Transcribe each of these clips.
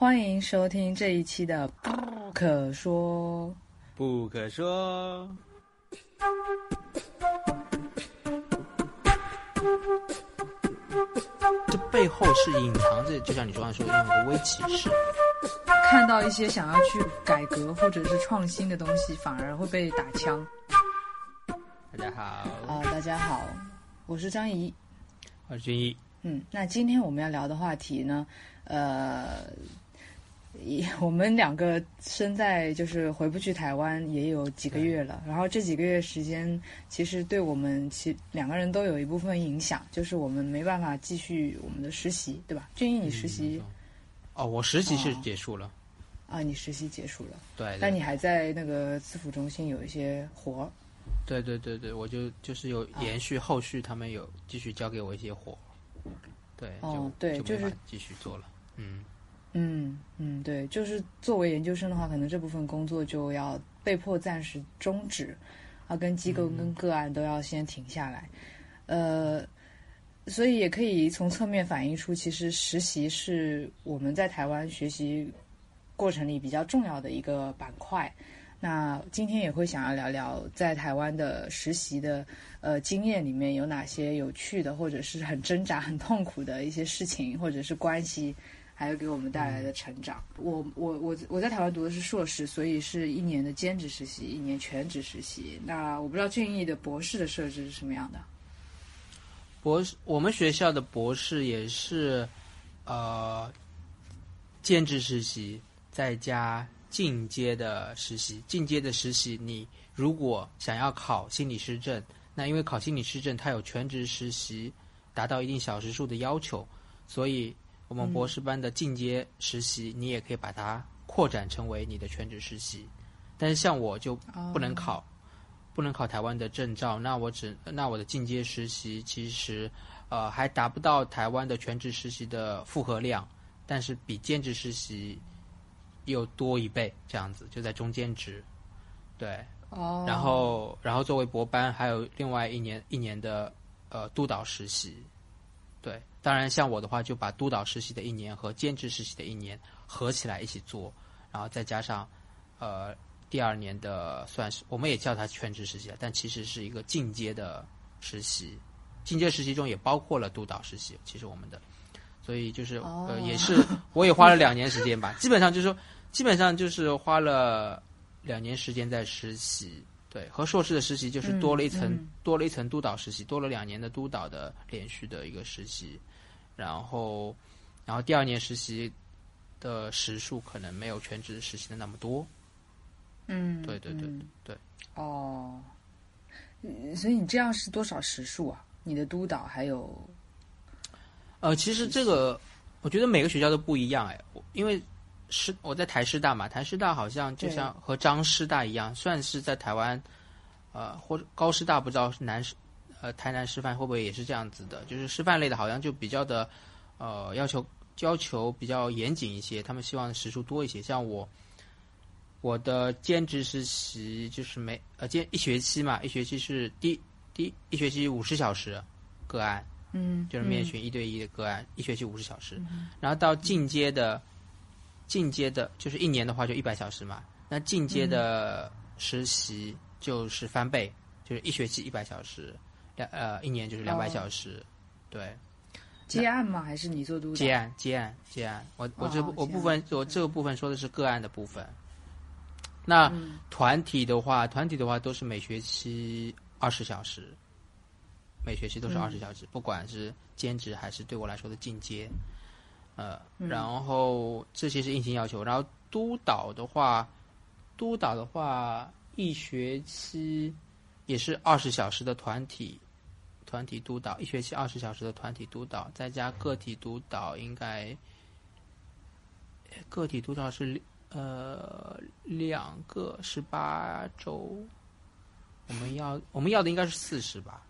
欢迎收听这一期的《不可说》。不可说。这背后是隐藏着，就像你昨晚说的那样的微启示。看到一些想要去改革或者是创新的东西，反而会被打枪。大家好，啊、大家好，我是张怡。我是君一。嗯，那今天我们要聊的话题呢，呃，一我们两个身在就是回不去台湾也有几个月了，然后这几个月时间，其实对我们其两个人都有一部分影响，就是我们没办法继续我们的实习，对吧？俊逸，你实习、哦，我实习是结束了。啊，你实习结束了，对，但你还在那个自辅中心有一些活儿。对对对对，我就就是有延续后续，他们有继续交给我一些活。对，哦就对就是就没法继续做了。嗯，嗯嗯，对，就是作为研究生的话，可能这部分工作就要被迫暂时终止，啊，跟机构跟个案都要先停下来，呃，所以也可以从侧面反映出，其实实习是我们在台湾学习过程里比较重要的一个板块。那今天也会想要聊聊在台湾的实习的呃经验里面有哪些有趣的，或者是很挣扎、很痛苦的一些事情，或者是关系，还有给我们带来的成长。我我我我在台湾读的是硕士，所以是一年的兼职实习，一年全职实习。那我不知道俊逸的博士的设置是什么样的？博士，我们学校的博士也是，呃，兼职实习再加进阶的实习。进阶的实习，你如果想要考心理师证，那因为考心理师证，它有全职实习达到一定小时数的要求，所以我们博士班的进阶实习，你也可以把它扩展成为你的全职实习。但是像我就不能考。不能考台湾的证照，那我只那我的进阶实习其实，呃，还达不到台湾的全职实习的负荷量，但是比兼职实习又多一倍，这样子就在中间值，对，哦。然后然后作为博班还有另外一年一年的呃督导实习，对，当然像我的话就把督导实习的一年和兼职实习的一年合起来一起做，然后再加上呃。第二年的算是，我们也叫它全职实习，但其实是一个进阶的实习。进阶实习中也包括了督导实习，其实我们的，所以就是、哦呃，也是我也花了两年时间吧，基本上就是说，基本上就是花了两年时间在实习。对，和硕士的实习就是多了一层，嗯嗯多了一层督导实习，多了两年的督导的连续的一个实习，然后，然后第二年实习的时数可能没有全职实习的那么多。嗯，对对对嗯对。哦，嗯所以你这样是多少时数啊？你的督导还有呃，其实这个我觉得每个学校都不一样哎，我因为师我在台师大嘛，台师大好像就像和张师大一样，算是在台湾，呃，或者高师大不知道是南师，呃，台南师范会不会也是这样子的？就是师范类的，好像就比较的，呃，要求要求比较严谨一些，他们希望时数多一些。像我，我的兼职实习就是每呃兼一学期嘛，一学期是第第一学期五十小时个案。嗯，就是面询一对一的个案，一学期五十小时，然后到进阶的，进阶的就是一年的话就一百小时嘛，那进阶的实习就是翻倍，就是一学期一百小时，两呃一年就是两百哦小时，对，接案吗？还是你做督导？接案接案接案，我我这我部分我这个部分说的是个案的部分，那嗯团体的话，团体的话都是每学期二十小时，每学期都是嗯二十小时，不管是兼职还是对我来说的进阶，呃，嗯然后这些是硬性要求，然后督导的话，督导的话一学期也是二十小时的团体。团体督导一学期二十小时的团体督导，再加个体督导，应该个体督导是呃两个十八周，我们要我们要的应该是四十吧，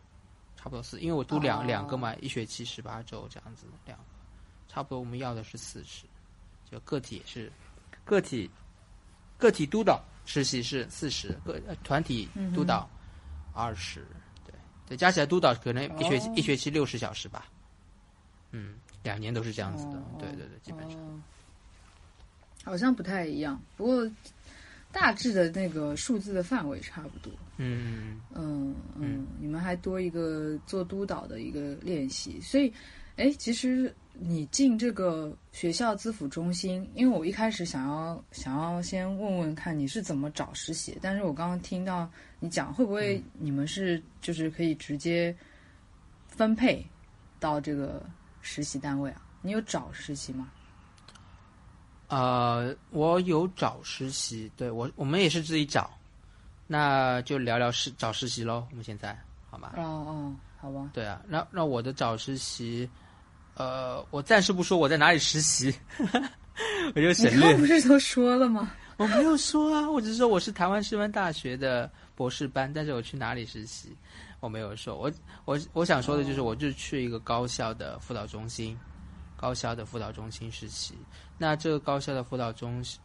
差不多四，因为我读两、哦。两个嘛，一学期十八周这样子，两个差不多我们要的是四十，就个体也是个体个体督导实习是四十个呃团体督导二十、对对，加起来督导可能一学期、哦一学期六十小时吧，嗯，两年都是这样子的，哦对对对，基本上。哦好像不太一样，不过大致的那个数字的范围差不多。嗯嗯嗯，你们还多一个做督导的一个练习，所以，哎，其实你进这个学校资辅中心，因为我一开始想要想要先问问看你是怎么找实习，但是我刚刚听到你讲，会不会你们是就是可以直接分配到这个实习单位啊？你有找实习吗？呃，我有找实习，对我我们也是自己找，那就聊聊实找实习喽。我们现在好吗？哦哦，好吧。对啊，那那我的找实习，呃，我暂时不说我在哪里实习，我就省略。不是都说了吗？我没有说啊，我只是说我是台湾师范大学的博士班，但是我去哪里实习，我没有说。我我我想说的就是，我就去一个高校的辅导中心，高校的辅导中心实习。那这个高校的辅导中心，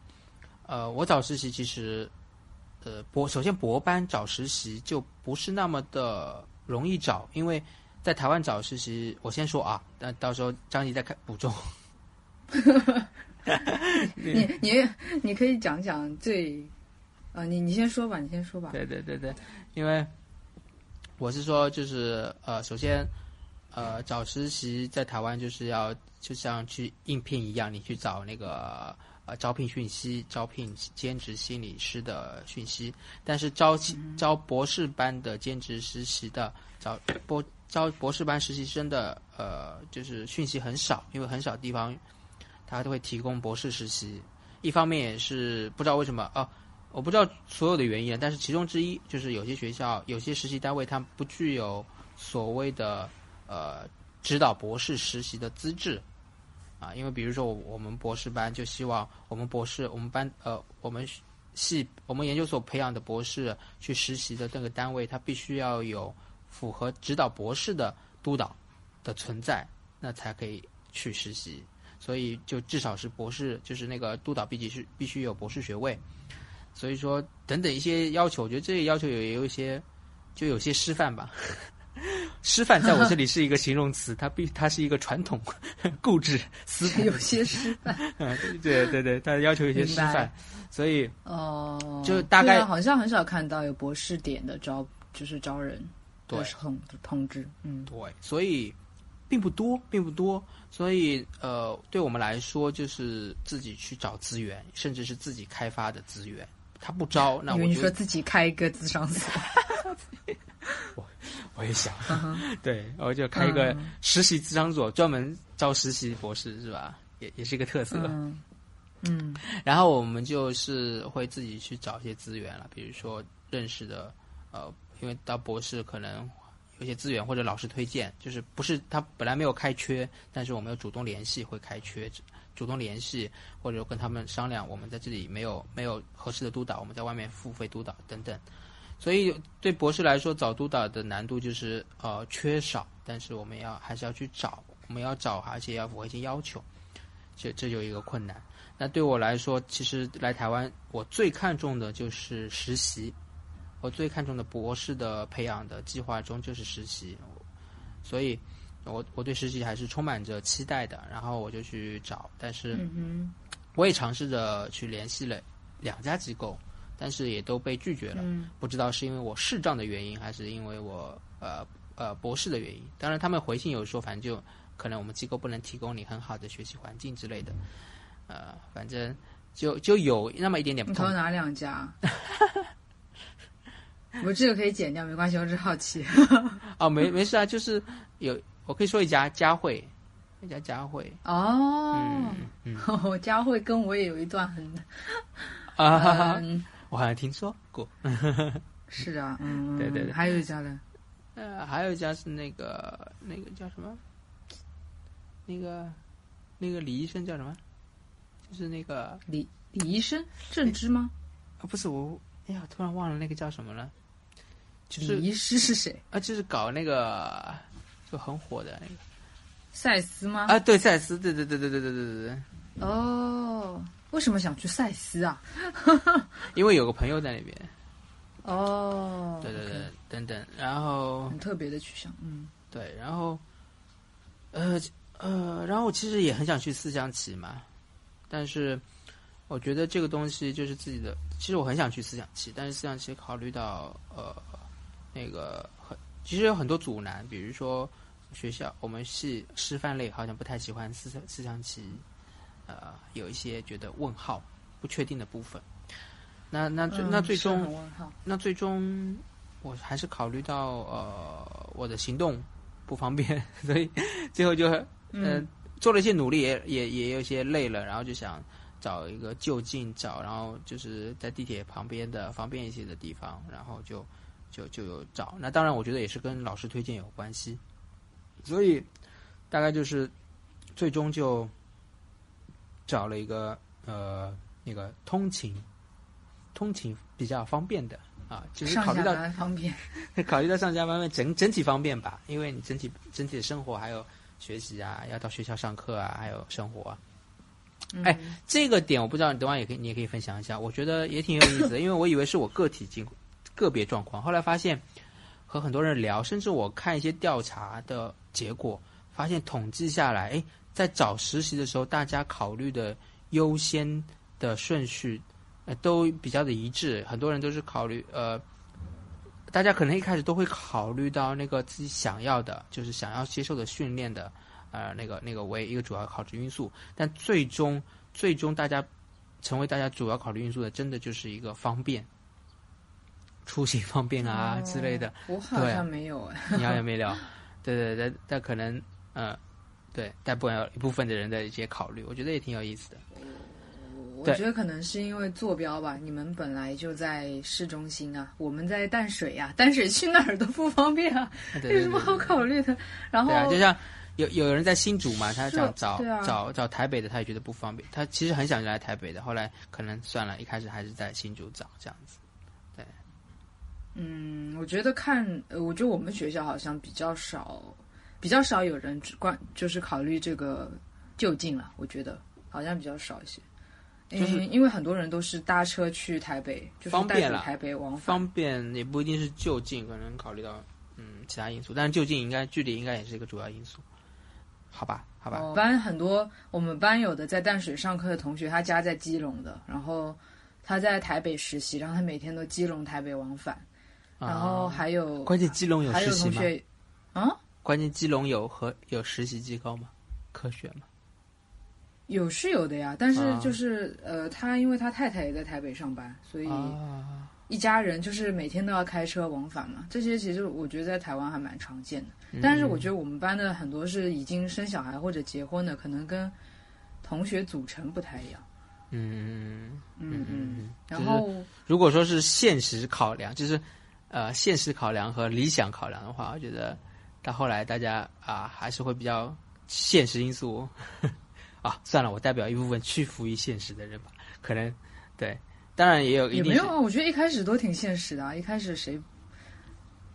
呃，我找实习其实，呃，博首先博班找实习就不是那么的容易找，因为在台湾找实习，我先说啊，那到时候张怡再看补充。你你你可以讲讲最，啊，你你先说吧，你先说吧。对对对对，因为我是说，就是呃，首先呃，找实习在台湾就是要就像去应聘一样，你去找那个呃招聘讯息，招聘兼职心理师的讯息，但是招招博士班的兼职实习的找博招博士班实习生的呃，就是讯息很少，因为很少地方。他都会提供博士实习，一方面也是不知道为什么啊，我不知道所有的原因，但是其中之一就是有些学校有些实习单位，他们不具有所谓的呃指导博士实习的资质啊，因为比如说我们博士班就希望我们博士我们班呃我们系我们研究所培养的博士去实习的那个单位，他必须要有符合指导博士的督导的存在，那才可以去实习。所以就至少是博士，就是那个督导必须是必须有博士学位。所以说等等一些要求，我觉得这些要求有也有一些，就有些师范吧。师范在我这里是一个形容词，它必它是一个传统固执思想。有些师范，对对对，它要求有些师范，所以哦，就大概好像很少看到有博士点的招，就是招人对通通知，嗯，对，所以。并不多，并不多，所以呃，对我们来说，就是自己去找资源，甚至是自己开发的资源。他不招，那我你说自己开一个智商所，我我也想，对，我就开一个实习智商所，专门招实习博士，是吧？也也是一个特色。嗯，然后我们就是会自己去找一些资源了，比如说认识的，呃，因为到博士可能。有些资源或者老师推荐，就是不是他本来没有开缺，但是我们要主动联系会开缺，主动联系或者跟他们商量，我们在这里没有没有合适的督导，我们在外面付费督导等等。所以对博士来说，找督导的难度就是呃缺少，但是我们要还是要去找，我们要找，而且要符合一些要求，这这就一个困难。那对我来说，其实来台湾我最看重的就是实习。我最看重的博士的培养的计划中就是实习，所以，我我对实习还是充满着期待的。然后我就去找，但是，我也尝试着去联系了两家机构，但是也都被拒绝了。不知道是因为我视障的原因，还是因为我呃呃博士的原因。当然，他们回信有说，反正就可能我们机构不能提供你很好的学习环境之类的。呃，反正就就有那么一点点不同。投哪两家？我这个可以剪掉，没关系，我只是好奇。哦，没没事啊，就是有，我可以说一家佳慧，一家佳慧。哦，嗯，佳慧跟我也有一段很啊，我好像听说过。是啊，嗯，对对对，还有一家呢，呃，还有一家是那个那个叫什么？那个那个李医生叫什么？就是那个李李医生，正之吗？啊，不是我，哎呀，突然忘了那个叫什么了。李医师是谁啊？就是搞那个就很火的那个赛斯吗？啊，对，赛斯，对对对对对对对对对。哦，为什么想去赛斯啊？因为有个朋友在那边。哦，对对对，等等，然后很特别的取向，嗯，对，然后呃呃，然后我其实也很想去四象棋嘛，但是我觉得这个东西就是自己的。其实我很想去思想棋，但是思想棋考虑到呃那个很，其实有很多阻拦，比如说学校我们系师范类好像不太喜欢思想思想系，呃有一些觉得问号不确定的部分。那那最、那最终那最终我还是考虑到呃我的行动不方便，所以最后就呃嗯做了一些努力，也也也有些累了，然后就想找一个就近找，然后就是在地铁旁边的方便一些的地方，然后就就就有找。那当然，我觉得也是跟老师推荐有关系，所以大概就是最终就找了一个呃那个通勤通勤比较方便的啊，就是考虑到方便。考虑到上下班整整体方便吧，因为你整体整体的生活还有学习啊，要到学校上课啊，还有生活啊，哎嗯这个点我不知道，你等会也可以，你也可以分享一下，我觉得也挺有意思的，因为我以为是我个体经个别状况，后来发现和很多人聊，甚至我看一些调查的结果，发现统计下来，哎，在找实习的时候，大家考虑的优先的顺序，呃，都比较的一致，很多人都是考虑呃。大家可能一开始都会考虑到那个自己想要的，就是想要接受的训练的，呃，那个那个为一个主要考虑因素，但最终最终大家成为大家主要考虑因素的，真的就是一个方便，出行方便啊、之类的。我好像没有哎。你好像没聊，对对对，但可能呃，对，但不有一部分的人的一些考虑，我觉得也挺有意思的。我对觉得可能是因为坐标吧，你们本来就在市中心啊，我们在淡水呀、淡水去哪儿都不方便啊，对对对 有什么好考虑的？然后对啊，就像有有人在新竹嘛，他想找找找台北的，他也觉得不方便。他其实很想来台北的，后来可能算了，一开始还是在新竹找这样子。嗯，我觉得看，呃，我觉得我们学校好像比较少，比较少有人只关就是考虑这个就近了，我觉得好像比较少一些。就是嗯因为很多人都是搭车去台北，就是方便台北往返。方便也不一定是就近，可能考虑到嗯其他因素，但是就近应该距离应该也是一个主要因素，好吧，好吧，我们班很多我们班有的在淡水上课的同学，他家在基隆的，然后他在台北实习，然后他每天都基隆台北往返，然后啊还有关键基隆有实习吗？同学啊，关键基隆有和有实习机构吗？科学吗？有是有的呀，但是啊就是、呃，他因为他太太也在台北上班，所以啊，一家人就是每天都要开车往返嘛。这些其实我觉得在台湾还蛮常见的，嗯但是我觉得我们班的很多是已经生小孩或者结婚的，可能跟同学组成不太一样。嗯，嗯嗯，然就是后如果说是现实考量，就是呃现实考量和理想考量的话，我觉得到后来大家啊还是会比较现实因素 啊。算了，我代表一部分屈服于现实的人吧，可能对，当然也有一定也没有啊，我觉得一开始都挺现实的啊，一开始谁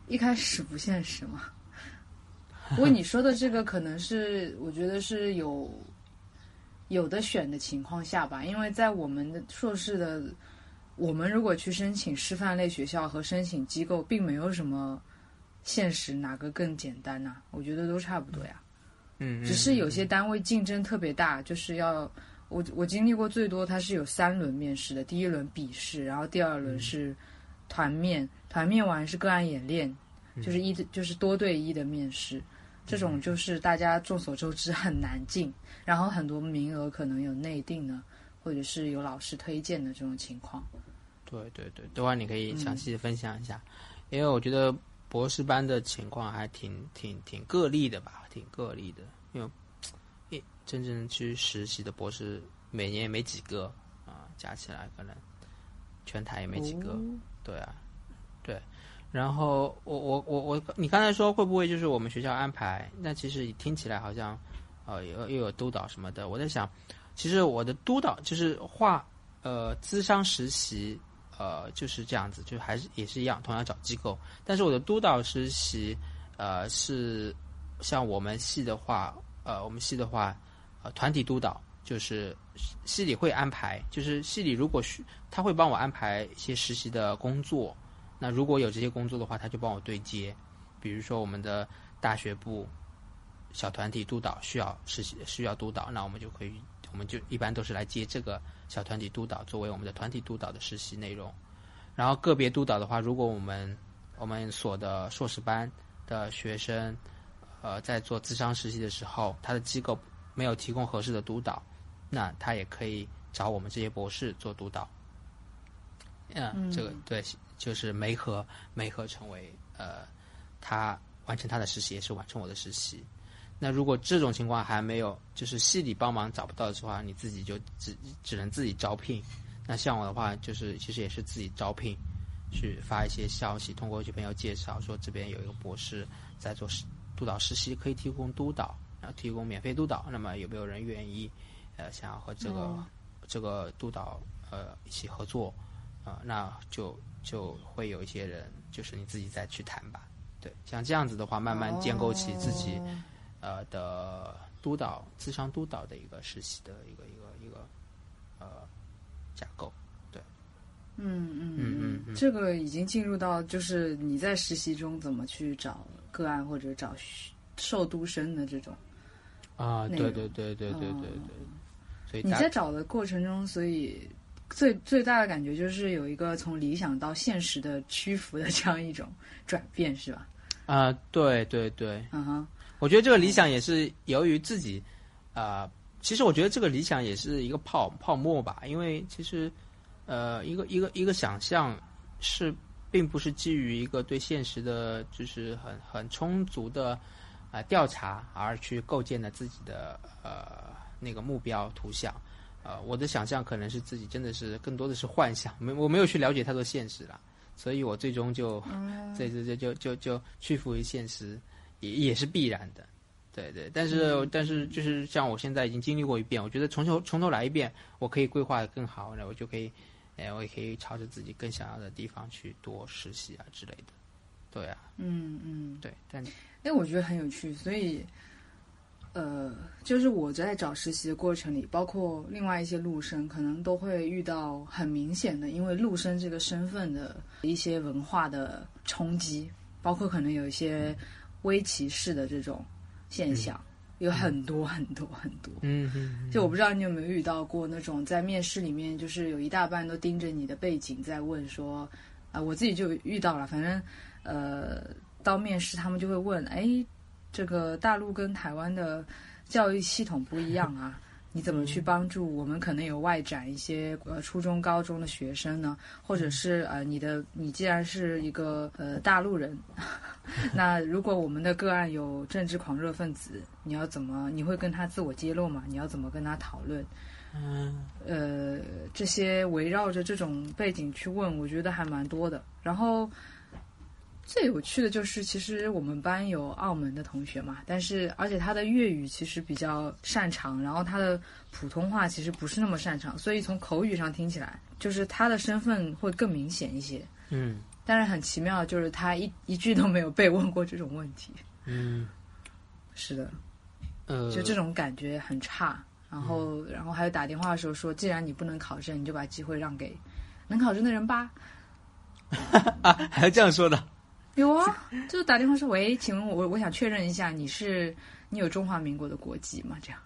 一开始不现实嘛？不过你说的这个可能是，我觉得是有有的选的情况下吧，因为在我们的硕士的，我们如果去申请师范类学校和申请机构，并没有什么现实哪个更简单呐、我觉得都差不多呀。嗯，嗯只是有些单位竞争特别大，就是要我我经历过最多，它是有三轮面试的，第一轮笔试，然后第二轮是团面，团面完是个案演练，就是一就是多对一的面试，这种就是大家众所周知很难进，然后很多名额可能有内定的，或者是有老师推荐的这种情况。对对对，等会你可嗯以详细的分享一下，因为我觉得博士班的情况还挺挺挺个例的吧，挺个例的，因为一真正去实习的博士每年也没几个啊，加起来可能全台也没几个，哦对啊，对。然后我我我我，你刚才说会不会就是我们学校安排？那其实听起来好像，呃，又又有督导什么的。我在想，其实我的督导就是画呃资商实习，呃就是这样子，就还是也是一样，同样找机构。但是我的督导实习，呃是像我们系的话，呃我们系的话，呃团体督导就是系里会安排，就是系里如果需他会帮我安排一些实习的工作。那如果有这些工作的话，他就帮我对接。比如说我们的大学部小团体督导需要实习需要督导，那我们就可以我们就一般都是来接这个小团体督导作为我们的团体督导的实习内容。然后个别督导的话，如果我们我们所的硕士班的学生，呃，在做咨商实习的时候，他的机构没有提供合适的督导，那他也可以找我们这些博士做督导。嗯，这个对，就是媒合媒合成为呃，他完成他的实习，也是完成我的实习。那如果这种情况还没有，就是系里帮忙找不到的话，你自己就只只能自己招聘。那像我的话，就是其实也是自己招聘，去发一些消息，通过一些朋友介绍说这边有一个博士在做实督导实习，可以提供督导，然后提供免费督导。那么有没有人愿意呃想要和这个、这个督导呃一起合作？啊、那就就会有一些人，就是你自己再去谈吧。对，像这样子的话，慢慢建构起自己、哦呃的督导、智商督导的一个实习的一个一个一个呃架构。对嗯嗯嗯嗯这个已经进入到就是你在实习中怎么去找个案或者找需受督生的这种。啊，对对对对对对对，所以你在找的过程中，所以最最大的感觉就是有一个从理想到现实的屈服的 这样一种转变，是吧？啊，对对对，嗯哼，我觉得这个理想也是由于自己，啊，其实我觉得这个理想也是一个泡泡沫吧，因为其实，呃，一个一个一个想象是并不是基于一个对现实的，就是很很充足的啊、调查而去构建的自己的呃那个目标图像。呃，我的想象可能是自己真的是更多的是幻想，没我没有去了解太多现实了，所以我最终就，这这这就就就屈服于现实，也也是必然的，对对。但是、但是就是像我现在已经经历过一遍，我觉得从头从头来一遍，我可以规划的更好，那我就可以，哎，我也可以朝着自己更想要的地方去多实习啊之类的，对啊，嗯嗯。对，但哎，我觉得很有趣，所以，呃，就是我在找实习的过程里，包括另外一些陆生，可能都会遇到很明显的，因为陆生这个身份的一些文化的冲击，包括可能有一些微歧视的这种现象，有很多很多很多。嗯嗯就我不知道你有没有遇到过那种在面试里面，就是有一大半都盯着你的背景在问说，啊、我自己就遇到了，反正呃，到面试他们就会问，哎，这个大陆跟台湾的教育系统不一样啊。你怎么去帮助我们？可能有外展一些呃初中、高中的学生呢，或者是呃你的你既然是一个呃大陆人，那如果我们的个案有政治狂热分子，你要怎么？你会跟他自我揭露吗？你要怎么跟他讨论？嗯呃，这些围绕着这种背景去问，我觉得还蛮多的。然后最有趣的就是，其实我们班有澳门的同学嘛，但是而且他的粤语其实比较擅长，然后他的普通话其实不是那么擅长，所以从口语上听起来，就是他的身份会更明显一些。嗯但是很奇妙，就是他一一句都没有被问过这种问题。嗯是的，呃，就这种感觉很差。然后，然后还有打电话的时候说，既然你不能考证，你就把机会让给能考证的人吧。啊，还要这样说的，有啊，就是打电话说，喂，请问我我想确认一下，你是你有中华民国的国籍吗？这样，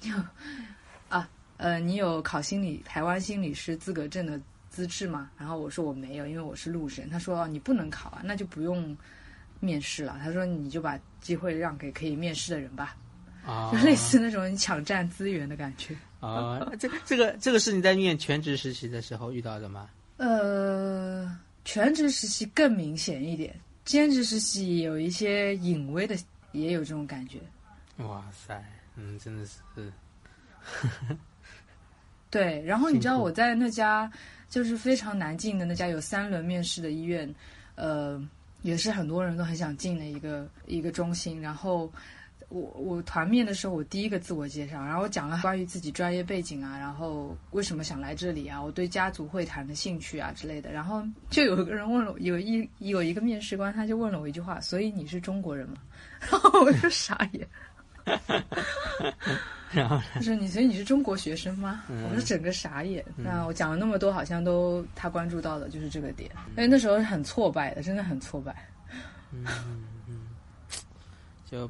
就啊呃，你有考心理台湾心理师资格证的资质吗？然后我说我没有，因为我是陆生。他说、哦、你不能考啊，那就不用面试了。他说你就把机会让给可以面试的人吧，啊，就类似那种抢占资源的感觉。啊，这这个这个是你在念全职实习的时候遇到的吗？呃，全职实习更明显一点，兼职实习有一些隐微的，也有这种感觉。哇塞，嗯，真的是，对，然后你知道我在那家就是非常难进的那家有三轮面试的医院，呃，也是很多人都很想进的一个一个中心。然后我我团面的时候，我第一个自我介绍，然后我讲了关于自己专业背景啊，然后为什么想来这里啊，我对家族会谈的兴趣啊之类的。然后就有一个人问了，有一有一个面试官他就问了我一句话：“所以你是中国人吗？” 然后我就傻眼。然后他说你，所以你是中国学生吗？嗯我说整个傻眼。那我讲了那么多，好像都他关注到的就是这个点，因为那时候是很挫败的，真的很挫败。嗯就，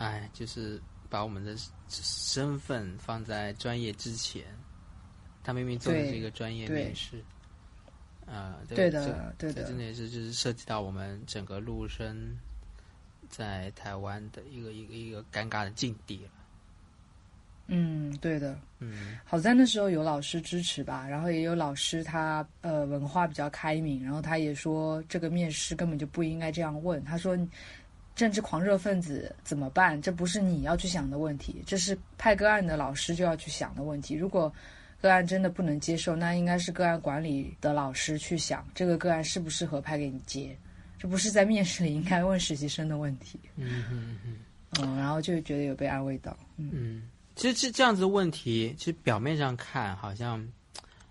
哎，就是把我们的身份放在专业之前，他明明做的是一个专业面试，呃，对的，对的，真的也是就是涉及到我们整个陆生在台湾的一个一个一个尴尬的境地了。嗯，对的，嗯，好在那时候有老师支持吧，然后也有老师他呃文化比较开明，然后他也说这个面试根本就不应该这样问，他说政治狂热分子怎么办？这不是你要去想的问题，这是派个案的老师就要去想的问题。如果个案真的不能接受，那应该是个案管理的老师去想这个个案适不适合派给你接，这不是在面试里应该问实习生的问题。嗯嗯嗯，嗯，然后就觉得有被安慰到，嗯。其实这这样子的问题，其实表面上看好像，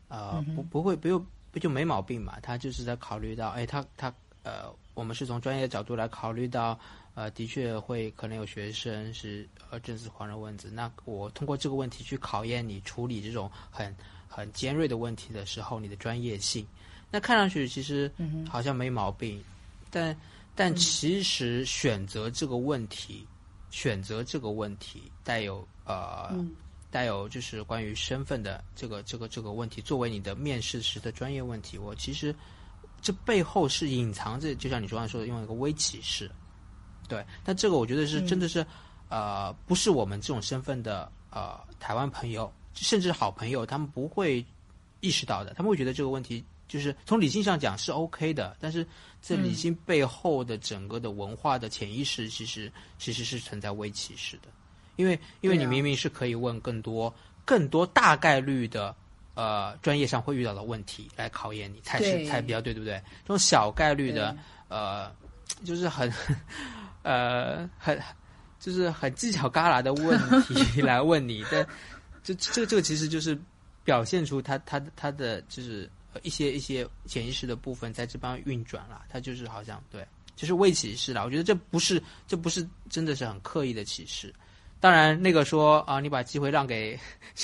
呃，不不会不用不就没毛病嘛？他就是在考虑到，哎，他他呃，我们是从专业的角度来考虑到，呃，的确会可能有学生是呃政治狂热分子。那我通过这个问题去考验你处理这种很很尖锐的问题的时候，你的专业性。那看上去其实好像没毛病，但但其实选择这个问题，选择这个问题带有。呃，带有就是关于身份的这个这个这个问题，作为你的面试时的专业问题，我其实这背后是隐藏着，就像你昨晚说的，用一个微歧视，对。但这个我觉得是真的是，呃，不是我们这种身份的呃台湾朋友，甚至好朋友，他们不会意识到的，他们会觉得这个问题就是从理性上讲是 OK 的，但是这理性背后的整个的文化的潜意识，其实其实是存在微歧视的。因为，因为你明明是可以问更多、更多大概率的，呃，专业上会遇到的问题来考验你，才是才比较对，对不对？这种小概率的，呃，就是很，呃，很，就是很犄角旮旯的问题来问你，但这这这个其实就是表现出他他他的就是一些一些潜意识的部分在这帮运转了，他就是好像对，就是未歧视了。我觉得这不是这不是真的是很刻意的歧视。当然，那个说啊，你把机会让给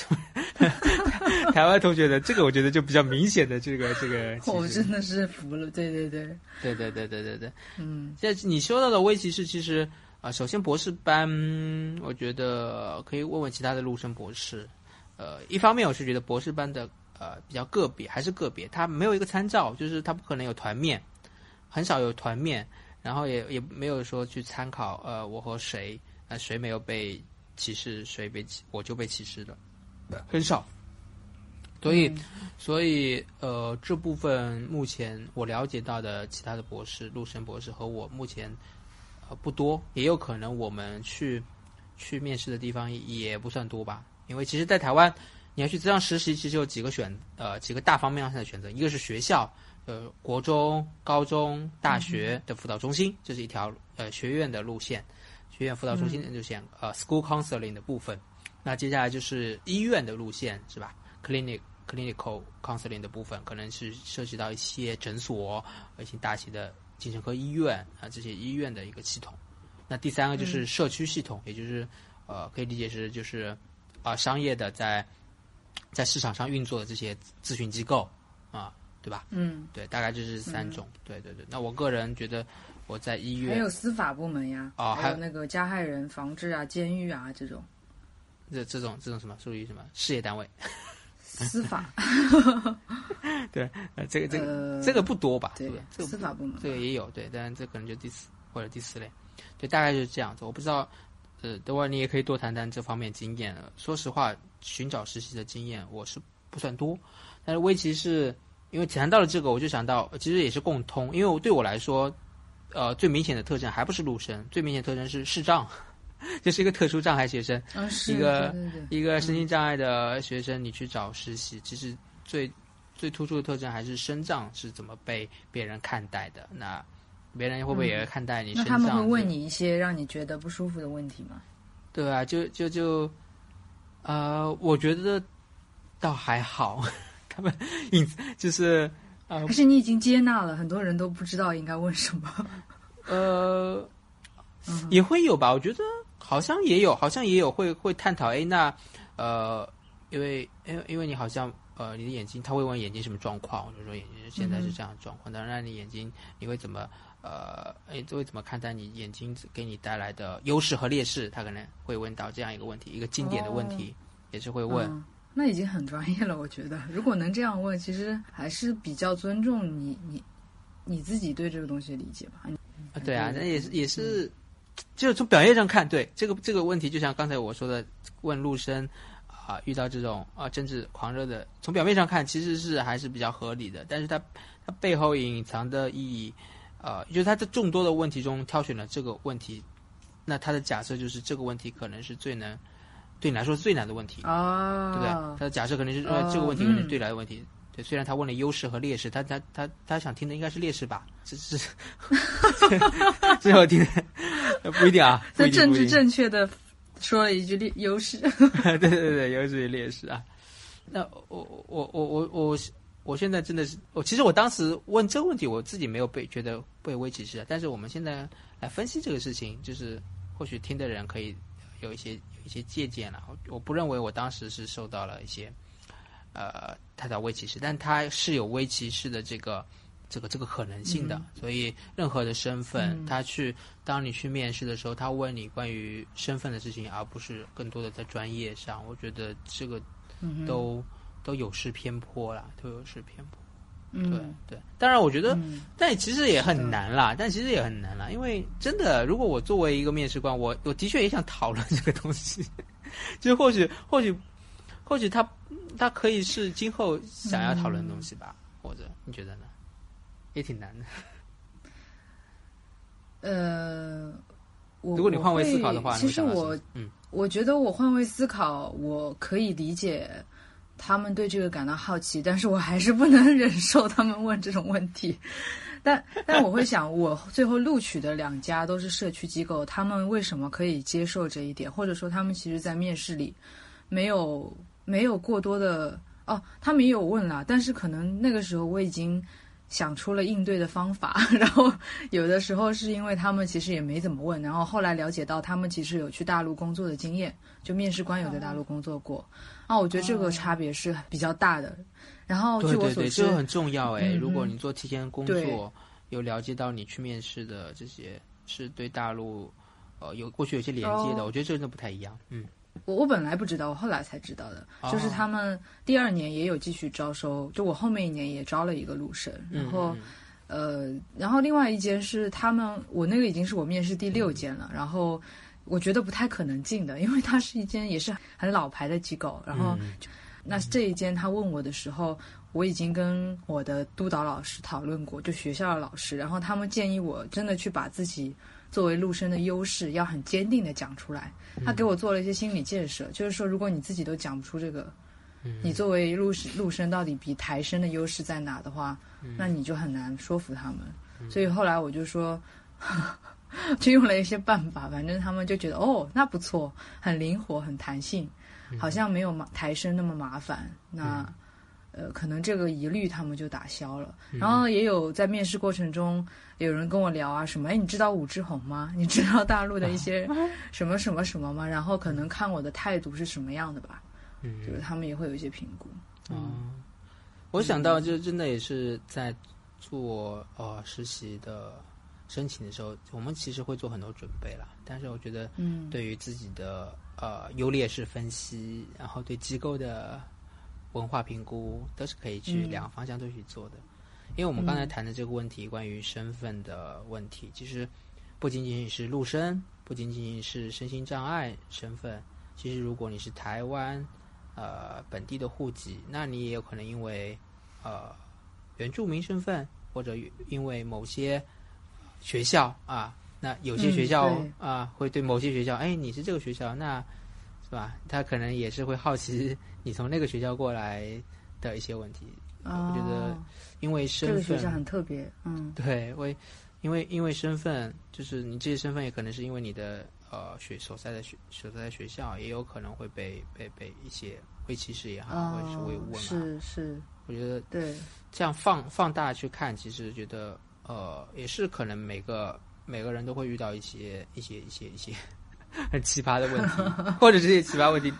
台湾同学的，这个我觉得就比较明显的这个这个。我真的是服了，对对对，对对对对对对，嗯。现在你说到的微歧视，其实啊，首先博士班，我觉得可以问问其他的陆生博士。呃，一方面我是觉得博士班的呃比较个别，还是个别，他没有一个参照，就是他不可能有团面，很少有团面，然后也也没有说去参考呃我和谁。那谁没有被歧视？谁被歧我就被歧视的，很少。所以，所以呃，这部分目前我了解到的其他的博士，陆生博士和我目前呃不多，也有可能我们去去面试的地方也不算多吧。因为其实，在台湾你要去这样实习，其实有几个选呃几个大方面上的选择，一个是学校，呃，国中、高中、大学的辅导中心，这是一条呃学院的路线。学院辅导中心就选呃 school counseling 的部分，那接下来就是医院的路线是吧？clinic clinical counseling 的部分可能是涉及到一些诊所、一些大型的精神科医院啊这些医院的一个系统。那第三个就是社区系统，也就是呃可以理解是就是啊商业的在在市场上运作的这些咨询机构啊，对吧？嗯，对，大概就是三种。对对对，那我个人觉得。我在医院，还有司法部门呀，哦，还有那个加害人防治啊、监狱啊这种，这这种这种什么属于什么事业单位？司法，对，呃，这个这个这个不多吧？对，司法部门这个也有，对，但这可能就第四或者第四类，对，大概就是这样子。我不知道，呃，等会儿你也可以多谈谈这方面经验。说实话，寻找实习的经验我是不算多，但是威奇是因为谈到了这个，我就想到其实也是共通，因为我对我来说。呃，最明显的特征还不是陆生，最明显特征是视障，就是一个特殊障碍学生，一个一个身心障碍的学生，你去找实习，其实最最突出的特征还是身障是怎么被别人看待的。那别人会不会也看待你？那他们会问你一些让你觉得不舒服的问题吗？对啊，就就就，呃，我觉得倒还好，他们隐就是。还是你已经接纳了，很多人都不知道应该问什么。呃，也会有吧？我觉得好像也有，好像也有会会探讨。哎，那呃，因为因为因为你好像呃，你的眼睛，他会问眼睛什么状况，我就说眼睛现在是这样的状况。当然，你眼睛你会怎么呃，哎，会怎么看待你眼睛给你带来的优势和劣势？他可能会问到这样一个问题，一个经典的问题，也是会问。那已经很专业了，我觉得，如果能这样问，其实还是比较尊重你你你自己对这个东西的理解吧。啊，对啊，那也是也是，就是从表面上看，对这个这个问题，就像刚才我说的，问陆生。啊，遇到这种啊政治狂热的，从表面上看其实是还是比较合理的，但是它它背后隐藏的意义，呃，就是他在众多的问题中挑选了这个问题，那他的假设就是这个问题可能是最难对你来说是最难的问题啊，对不对？他的假设可能是呃这个问题可能是最难的问题，对，虽然他问了优势和劣势，他他他他想听的应该是劣势吧？这是 最后听的不一定啊，在政治正确的。说了一句劣优势，对对对，优势与劣势啊。那我我我我我我现在真的是，我其实我当时问这个问题，我自己没有被觉得被微歧视，但是我们现在来分析这个事情，就是或许听的人可以有一些有一些借鉴了。我不认为我当时是受到了一些呃太大微歧视，但他是有微歧视的这个。这个这个可能性的，所以任何的身份，他去当你去面试的时候，他问你关于身份的事情，而不是更多的在专业上，我觉得这个都都有失偏颇了，都有失偏颇。对对，当然我觉得，但其实也很难啦，但其实也很难啦，因为真的，如果我作为一个面试官，我我的确也想讨论这个东西，就或许或许或许他他可以是今后想要讨论的东西吧，或者你觉得呢？也挺难的。呃，我如果你换位思考的话，其实我，嗯，我觉得我换位思考，我可以理解他们对这个感到好奇，但是我还是不能忍受他们问这种问题。但但我会想，我最后录取的两家都是社区机构，他们为什么可以接受这一点？或者说，他们其实，在面试里没有没有过多的哦，他们也有问了，但是可能那个时候我已经。想出了应对的方法，然后有的时候是因为他们其实也没怎么问，然后后来了解到他们其实有去大陆工作的经验，就面试官有在大陆工作过，啊，我觉得这个差别是比较大的。然后据我所知，这个很重要哎，如果你做提前工作，有了解到你去面试的这些是对大陆呃有过去有些连接的，我觉得这真的不太一样，嗯。我我本来不知道，我后来才知道的，就是他们第二年也有继续招收，就我后面一年也招了一个陆生，然后，呃，然后另外一间是他们，我那个已经是我面试第六间了，然后我觉得不太可能进的，因为它是一间也是很老牌的机构，然后，那这一间他问我的时候，我已经跟我的督导老师讨论过，就学校的老师，然后他们建议我真的去把自己。作为陆生的优势，要很坚定的讲出来。他给我做了一些心理建设，就是说，如果你自己都讲不出这个，你作为陆陆生到底比台生的优势在哪的话，那你就很难说服他们。所以后来我就说，就用了一些办法，反正他们就觉得哦，那不错，很灵活，很弹性，好像没有抬升那么麻烦。那。呃，可能这个疑虑他们就打消了。然后也有在面试过程中，有人跟我聊啊，什么？哎，你知道武志红吗？你知道大陆的一些什么什么什么吗？然后可能看我的态度是什么样的吧。嗯，就是他们也会有一些评估。嗯，我想到就真的也是在做呃实习的申请的时候，我们其实会做很多准备了。但是我觉得，嗯，对于自己的呃优劣势分析，然后对机构的。文化评估都是可以去两个方向都去做的，因为我们刚才谈的这个问题，关于身份的问题，其实不仅仅是陆生，不仅仅是身心障碍身份，其实如果你是台湾呃本地的户籍，那你也有可能因为呃原住民身份，或者因为某些学校啊，那有些学校啊会对某些学校，哎，你是这个学校，那。是吧？他可能也是会好奇你从那个学校过来的一些问题。我觉得，因为身份，这个学校很特别。嗯，对，为因为因为身份，就是你这些身份也可能是因为你的呃学所在的学所在的学校，也有可能会被被被一些会歧视也好，或者是会问。是是，我觉得对这样放放大去看，其实觉得呃也是可能每个每个人都会遇到一些一些一些一些。很奇葩的问题，或者这些奇葩问题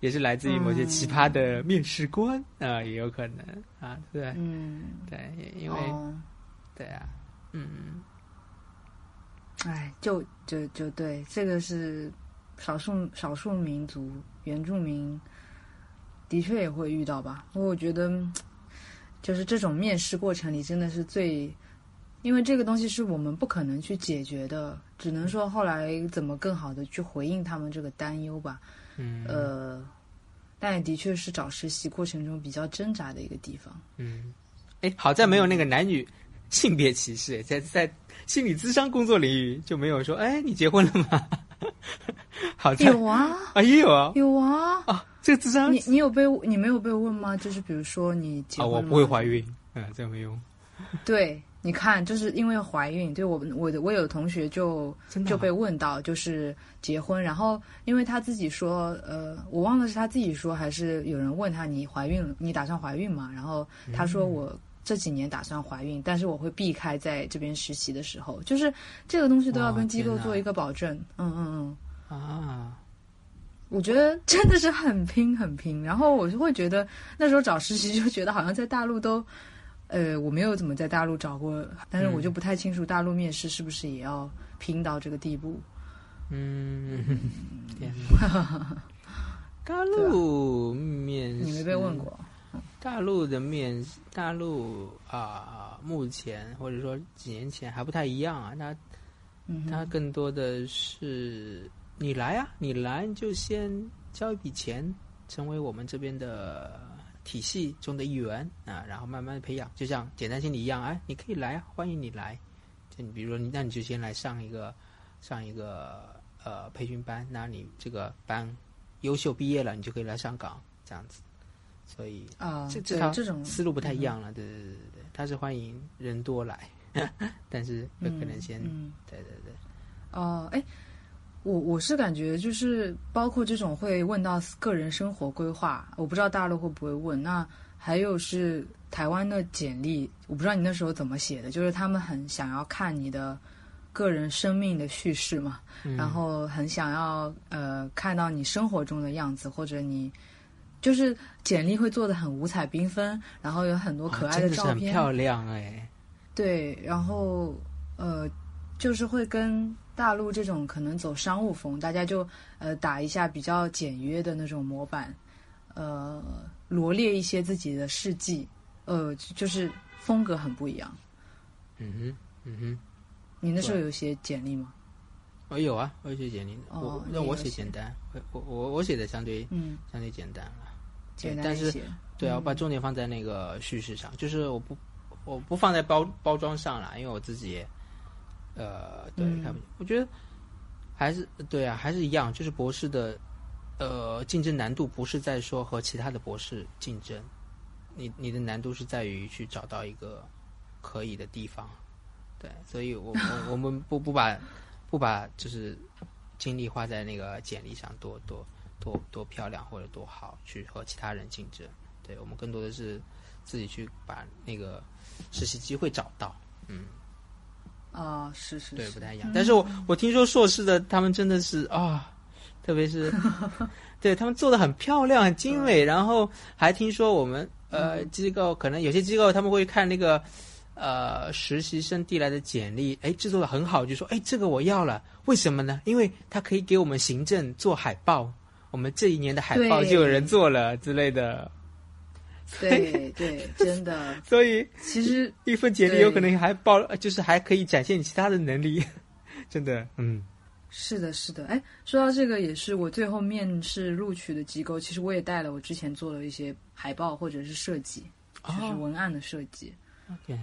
也是来自于某些奇葩的面试官啊、也有可能啊，对嗯，对，因为、哦对啊，嗯哎，就就就对，这个是少数少数民族原住民的确也会遇到吧。不过我觉得，嗯就是这种面试过程里真的是最，因为这个东西是我们不可能去解决的，只能说后来怎么更好的去回应他们这个担忧吧。嗯呃，但也的确是找实习过程中比较挣扎的一个地方。嗯，哎，好在没有那个男女性别歧视，在在心理咨商工作领域就没有说，哎，你结婚了吗？好在有啊，啊，也有啊有啊，啊，这个智商你你有被你没有被问吗？就是比如说你结啊，我不会怀孕，嗯，这没用，对，你看，就是因为怀孕，对我我的我有同学就啊就被问到，就是结婚，然后因为他自己说，呃，我忘了是他自己说还是有人问他你怀孕了，你打算怀孕吗？然后他嗯说我这几年打算怀孕，但是我会避开在这边实习的时候，就是这个东西都要跟机构做一个保证。嗯嗯嗯。啊，我觉得真的是很拼很拼，然后我就会觉得那时候找实习就觉得好像在大陆都，呃，我没有怎么在大陆找过，但是我就不太清楚大陆面试是不是也要拼到这个地步。嗯，天哪，大陆面试你没被问过？大陆的面，大陆啊、目前或者说几年前还不太一样啊，它嗯，它更多的是你来啊，你来就先交一笔钱，成为我们这边的体系中的一员啊，然后慢慢培养，就像简单心理一样，哎，你可以来啊，欢迎你来。就你比如说你，那你就先来上一个上一个呃培训班，那你这个班优秀毕业了，你就可以来上岗这样子。所以啊，这这这种思路不太一样了，对对对对对，他是欢迎人多来，但是有可能先，嗯对对对，哦，哎，我我是感觉就是包括这种会问到个人生活规划，我不知道大陆会不会问。那还有是台湾的简历，我不知道你那时候怎么写的，就是他们很想要看你的个人生命的叙事嘛，嗯然后很想要呃看到你生活中的样子，或者你。就是简历会做的很五彩缤纷，然后有很多可爱的照片，很漂亮哎，对，然后呃，就是会跟大陆这种可能走商务风，大家就呃打一下比较简约的那种模板，呃，罗列一些自己的事迹，呃，就是风格很不一样。嗯哼嗯哼，你那时候有写简历吗？我有啊，我有写简历，哦我那我写写简单，我我我我写的相对嗯，相对简单了，简单但是一些。对啊，嗯我把重点放在那个叙事上，就是我不我不放在包包装上了，因为我自己也呃对，嗯看不我觉得还是对啊，还是一样，就是博士的呃竞争难度不是在说和其他的博士竞争，你你的难度是在于去找到一个可以的地方，对，所以我我我们不不把不把就是精力花在那个简历上多多多多漂亮或者多好，去和其他人竞争。对我们更多的是自己去把那个实习机会找到，嗯，啊、是是对，是。不太一样。但是我我听说硕士的他们真的是啊、特别是 对他们做的很漂亮、很精美，然后还听说我们呃机构可能有些机构他们会看那个呃实习生递来的简历，哎，制作的很好，就说哎这个我要了，为什么呢？因为他可以给我们行政做海报，我们这一年的海报就有人做了之类的，对对，真的，所以其实一份简历有可能还报，就是还可以展现你其他的能力，真的，嗯是的，是的。哎，说到这个，也是我最后面试录取的机构。其实我也带了我之前做的一些海报或者是设计，就是哦文案的设计。，OK，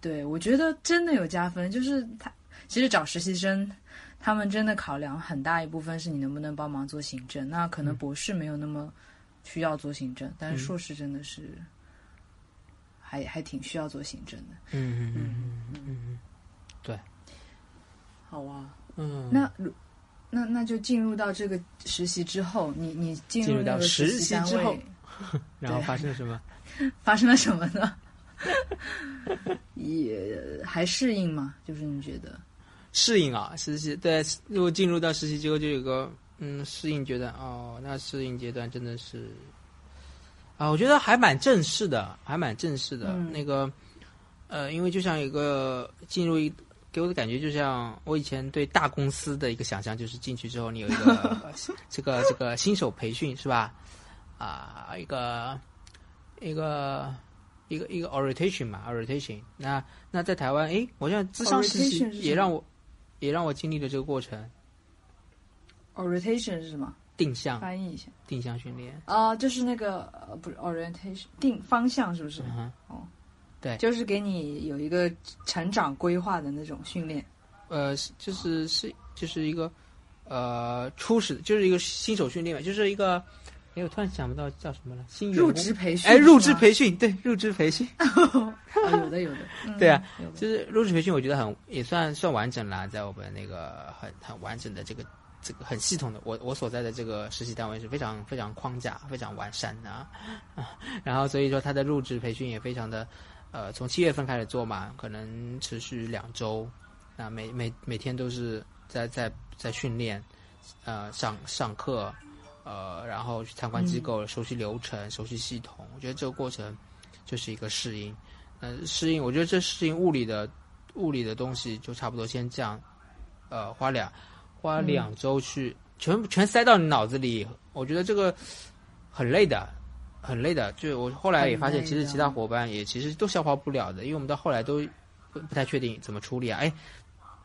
对我觉得真的有加分。就是他其实找实习生，他们真的考量很大一部分是你能不能帮忙做行政。那可能博士没有那么需要做行政，但是硕士真的是还还挺需要做行政的。嗯嗯嗯嗯嗯对好啊。嗯，那如那那就进入到这个实习之后，你你进进入到实习之后，然后发生了什么？发生了什么呢？也还适应吗？就是你觉得？适应啊，实习对，如果进入到实习之后就有个嗯适应阶段哦，那适应阶段真的是啊，我觉得还蛮正式的，还蛮正式的。嗯那个呃，因为就像一个进入一给我的感觉，就像我以前对大公司的一个想象，就是进去之后你有一个 这个这个新手培训是吧？啊，一个一个一个一个 orientation 嘛，orientation。那那在台湾，诶，我像智商实习也让我也让我经历了这个过程，orientation 是什么？定向。翻译一下。定向训练。啊、就是那个呃，不是 orientation 定方向是不是？嗯，哦，对。就是给你有一个成长规划的那种训练。呃，是就是是就是一个呃初始，就是一个新手训练嘛，就是一个，哎，我突然想不到叫什么了，新入职培训，哎，入职培训，对，入职培训，啊有的有的，嗯对啊，就是入职培训，我觉得很也算算完整啦，在我们那个很很完整的这个这个很系统的，我我所在的这个实习单位是非常非常框架非常完善的啊，啊 然后所以说他的入职培训也非常的，呃，从七月份开始做嘛，可能持续两周，那每每每天都是在在在训练，呃，上上课，呃，然后去参观机构，熟悉流程，熟悉系统，我觉得这个过程就是一个适应。呃，适应，我觉得这适应物理的物理的东西就差不多先这样，呃，花两花两周去、全部全塞到你脑子里，我觉得这个很累的，很累的。就我后来也发现，其实其他伙伴也其实都消化不了的，因为我们到后来都不不太确定怎么处理啊。哎，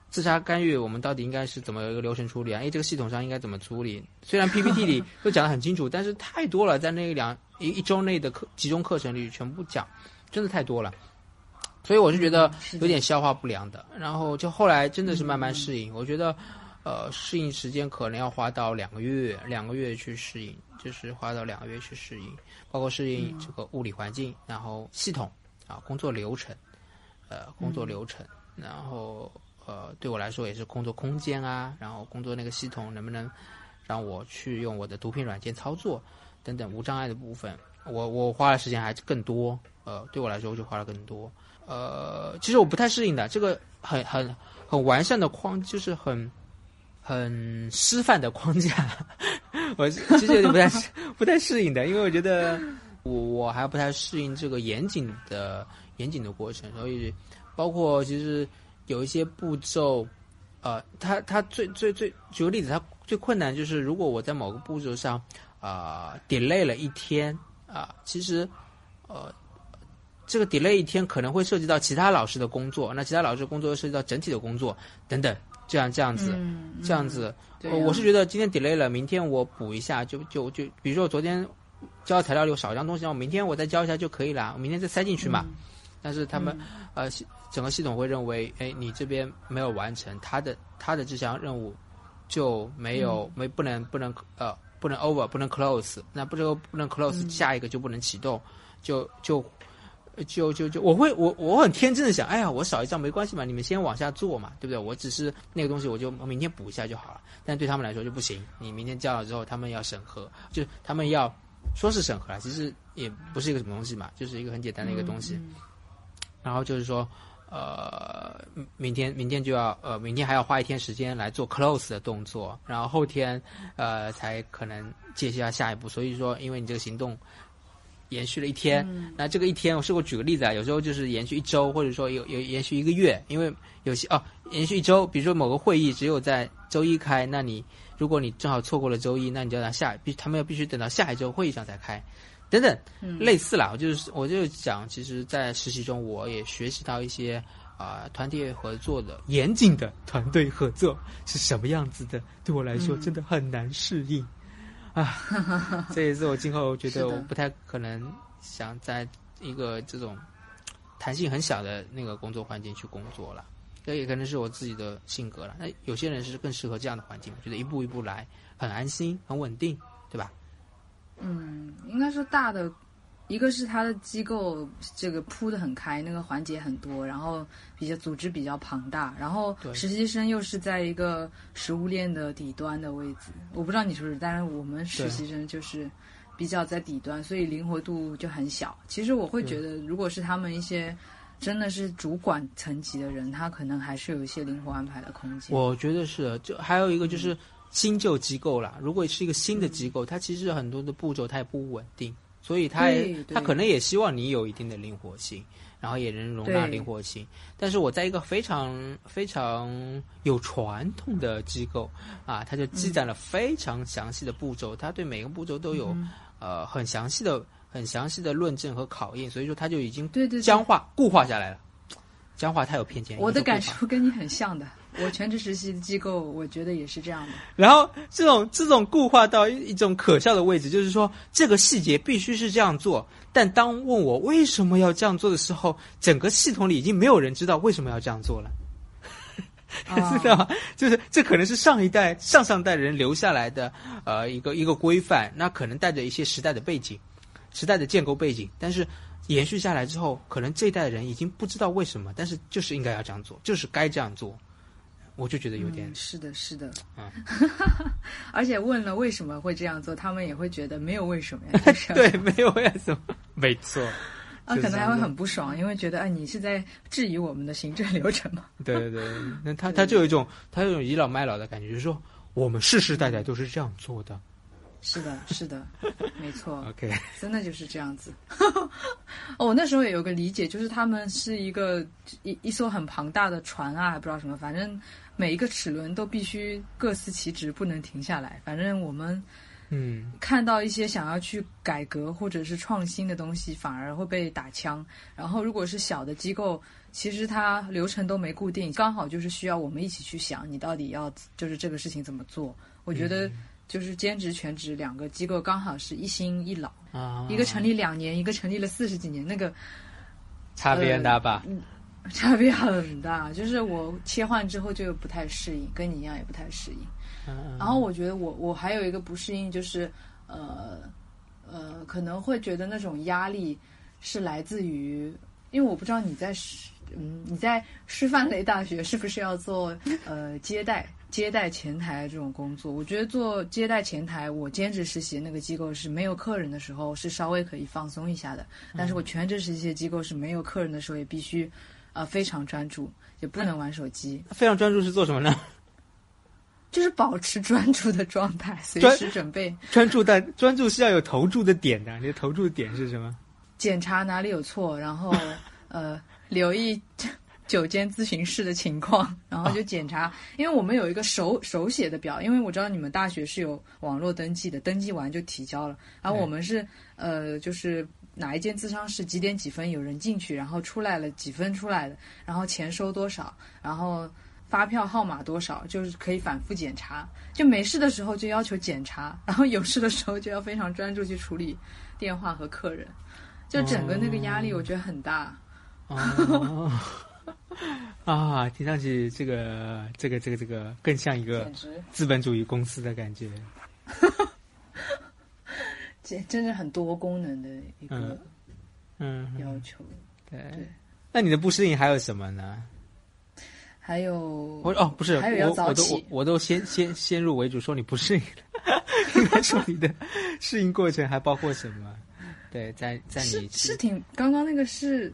自杀干预我们到底应该是怎么一个流程处理啊？哎，这个系统上应该怎么处理？虽然 PPT 里都讲得很清楚，但是太多了，在那两一一周内的课集中课程里全部讲，真的太多了。所以我是觉得有点消化不良的，然后就后来真的是慢慢适应。我觉得，呃，适应时间可能要花到两个月，两个月去适应，就是花到两个月去适应，包括适应这个物理环境，然后系统啊，工作流程，呃，工作流程，然后呃，对我来说也是工作空间啊，然后工作那个系统能不能让我去用我的毒品软件操作等等无障碍的部分，我我花的时间还是更多，呃，对我来说我就花了更多。呃，其实我不太适应的，这个很很很完善的框，就是很 很师范的框架，我其实有点不太 不太适应的，因为我觉得我我还不太适应这个严谨的严谨的过程，所以包括其实有一些步骤，呃，它它最最最举个例子，它最困难就是如果我在某个步骤上啊、delay 了一天啊、其实呃。这个 delay 一天可能会涉及到其他老师的工作，那其他老师的工作又涉及到整体的工作等等，这样这样子，嗯，这样子，对啊。呃我是觉得今天 delay 了，明天我补一下，就就就，比如说我昨天交的材料里有少一张东西，那我明天我再交一下就可以了，我明天再塞进去嘛。但是他们、呃，系整个系统会认为，哎，你这边没有完成他的他的这项任务，就没有、没不能不能呃不能 over 不能 close，那不这个不能 close，、下一个就不能启动，就就。就就就就我会我我很天真的想，哎呀，我少一张没关系嘛，你们先往下做嘛，对不对？我只是那个东西我就明天补一下就好了。但对他们来说就不行，你明天交了之后，他们要审核，就他们要说是审核了，其实也不是一个什么东西嘛，就是一个很简单的一个东西。嗯然后就是说，呃，明明天明天就要呃，明天还要花一天时间来做 close 的动作，然后后天呃才可能接下下一步。所以说，因为你这个行动延续了一天，那这个一天，我是我举个例子啊，有时候就是延续一周，或者说有有延续一个月，因为有些哦延续一周，比如说某个会议只有在周一开，那你如果你正好错过了周一，那你就要等下必他们要必须等到下一周会议上才开，等等，类似啦。我就是我就讲，其实，在实习中我也学习到一些啊、团队合作的严谨的团队合作是什么样子的，对我来说真的很难适应。啊，这也是我今后觉得我不太可能想在一个这种弹性很小的那个工作环境去工作了。这也可能是我自己的性格了。那有些人是更适合这样的环境，我觉得一步一步来，很安心，很稳定，对吧？嗯，应该是大的，一个是它的机构这个铺的很开，那个环节很多，然后比较组织比较庞大，然后实习生又是在一个食物链的底端的位置，我不知道你是不是，但是我们实习生就是比较在底端，所以灵活度就很小。其实我会觉得，如果是他们一些真的是主管层级的人，他可能还是有一些灵活安排的空间。我觉得是，就还有一个就是新旧机构啦。如果是一个新的机构，它其实很多的步骤它也不稳定，所以它对对它可能也希望你有一定的灵活性，然后也能容纳灵活性。但是我在一个非常非常有传统的机构啊，他就积攒了非常详细的步骤，他对每个步骤都有、嗯呃很详细的很详细的论证和考验，所以说他就已经对对对僵化固化下来了。僵化太有偏见，我的感受跟你很像的。我全职实习的机构，我觉得也是这样的。然后这种这种固化到一一种可笑的位置，就是说这个细节必须是这样做，但当问我为什么要这样做的时候，整个系统里已经没有人知道为什么要这样做了，啊 知道吗？就是这可能是上一代、上上代人留下来的呃一个一个规范，那可能带着一些时代的背景、时代的建构背景，但是。延续下来之后，可能这一代人已经不知道为什么，但是就是应该要这样做，就是该这样做，我就觉得有点嗯、是的，是的。嗯 而且问了为什么会这样做，他们也会觉得没有为什么呀，就是对，没有为什么，没错。啊，可能还会很不爽，因为觉得哎，你是在质疑我们的行政流程吗？对对对，那他他就有一种他有一种倚老卖老的感觉，就是说我们世世代代都是这样做的。是的，是的，没错，OK，真的就是这样子。哦，我那时候也有个理解，就是他们是一个一一艘很庞大的船啊，还不知道什么，反正每一个齿轮都必须各司其职，不能停下来。反正我们嗯看到一些想要去改革或者是创新的东西，反而会被打枪。然后如果是小的机构，其实它流程都没固定，刚好就是需要我们一起去想，你到底要就是这个事情怎么做。我觉得就是兼职全职两个机构刚好是一新一老，啊，一个成立两年，一个成立了四十几年，那个差别很大吧？差别很大。就是我切换之后就不太适应，跟你一样也不太适应。嗯然后我觉得我我还有一个不适应，就是呃呃，可能会觉得那种压力是来自于，因为我不知道你在师嗯你在师范类大学是不是要做呃接待接待前台这种工作？我觉得做接待前台，我兼职实习那个机构是没有客人的时候是稍微可以放松一下的，但是我全职实习的机构是没有客人的时候也必须呃非常专注，也不能玩手机。非常专注是做什么呢？就是保持专注的状态，随时准备 专注但专注是要有投注的点的，你的投注的点是什么？检查哪里有错，然后呃留意酒间咨询室的情况，然后就检查。因为我们有一个手手写的表，因为我知道你们大学是有网络登记的，登记完就提交了。然后我们是呃就是哪一间咨商室几点几分有人进去，然后出来了几分出来的，然后钱收多少，然后。发票号码多少，就是可以反复检查。就没事的时候就要求检查，然后有事的时候就要非常专注去处理电话和客人。就整个那个压力，我觉得很大。哦 啊，听上去这个这个这个这个更像一个，资本主义公司的感觉。这真的很多功能的一个嗯，要求。对对。那你的不适应还有什么呢？还有我哦，不是，还有要早起我我都先先先入为主，说你不适应了，应该说你的适应过程还包括什么？对，在在是你是挺刚刚那个是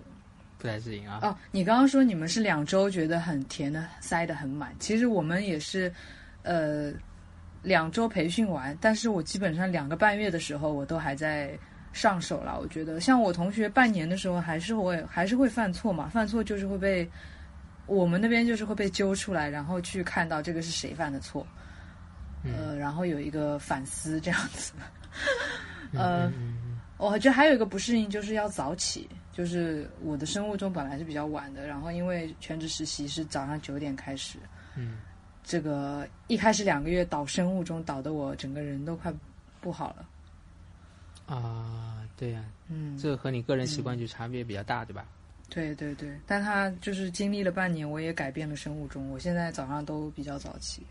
不太适应啊？哦，你刚刚说你们是两周觉得很甜的塞得很满，其实我们也是，呃，两周培训完，但是我基本上两个半月的时候我都还在上手了。我觉得像我同学半年的时候还是会还是会犯错嘛，犯错就是会被我们那边就是会被揪出来，然后去看到这个是谁犯的错，呃，然后有一个反思这样子，呃。我觉得还有一个不适应，就是要早起。就是我的生物钟本来是比较晚的，然后因为全职实习是早上九点开始，嗯，这个一开始两个月导生物钟导的我整个人都快不好了。啊，对呀、嗯，这个和你个人习惯就差别比较大，对吧？对对对，但他就是经历了半年，我也改变了生物钟，我现在早上都比较早起，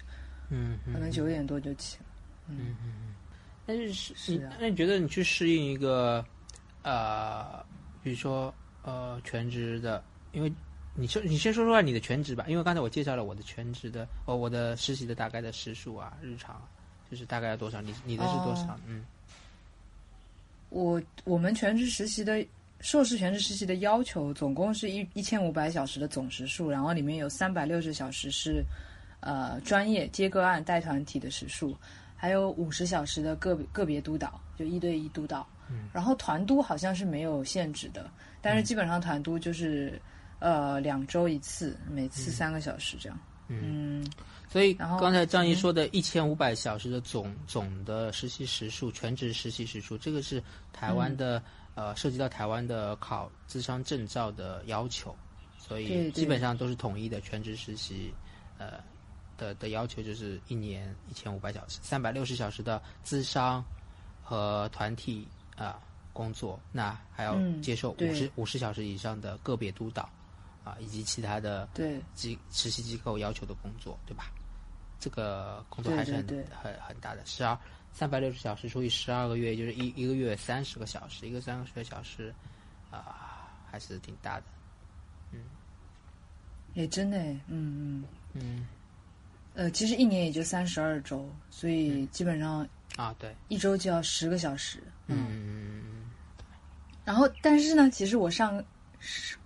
嗯，可能九点多就起了。嗯嗯嗯。但是是你那你觉得你去适应一个呃，比如说呃全职的，因为你说你先说说你的全职吧，因为刚才我介绍了我的全职的哦，我的实习的大概的时数啊，日常就是大概要多少？你你的是多少？哦嗯我我们全职实习的硕士全职实习的要求总共是一一千五百小时的总时数，然后里面有三百六十小时是呃专业接个案带团体的时数，还有五十小时的个别个别督导，就一对一督导。嗯然后团督好像是没有限制的，但是基本上团督就是呃两周一次，每次三个小时这样。嗯。所以刚才张怡说的一千五百小时的总总的实习时数，全职实习时数，这个是台湾的、呃涉及到台湾的考智商证照的要求，所以基本上都是统一的全职实习，呃的的要求就是一年一千五百小时，三百六十小时的智商和团体啊、工作，那还要嗯接受对五十五十小时以上的个别督导啊，以及其他的对机实习机构要求的工作，对吧？这个工作还是很很很大的，十二三百六十小时除以十二个月，就是一一个月三十个小时，一个三十个小时，啊、还是挺大的。嗯也真的，嗯嗯。嗯呃，其实一年也就三十二周，所以基本上啊，对，一周就要十个小时。嗯然后，但是呢，其实我上是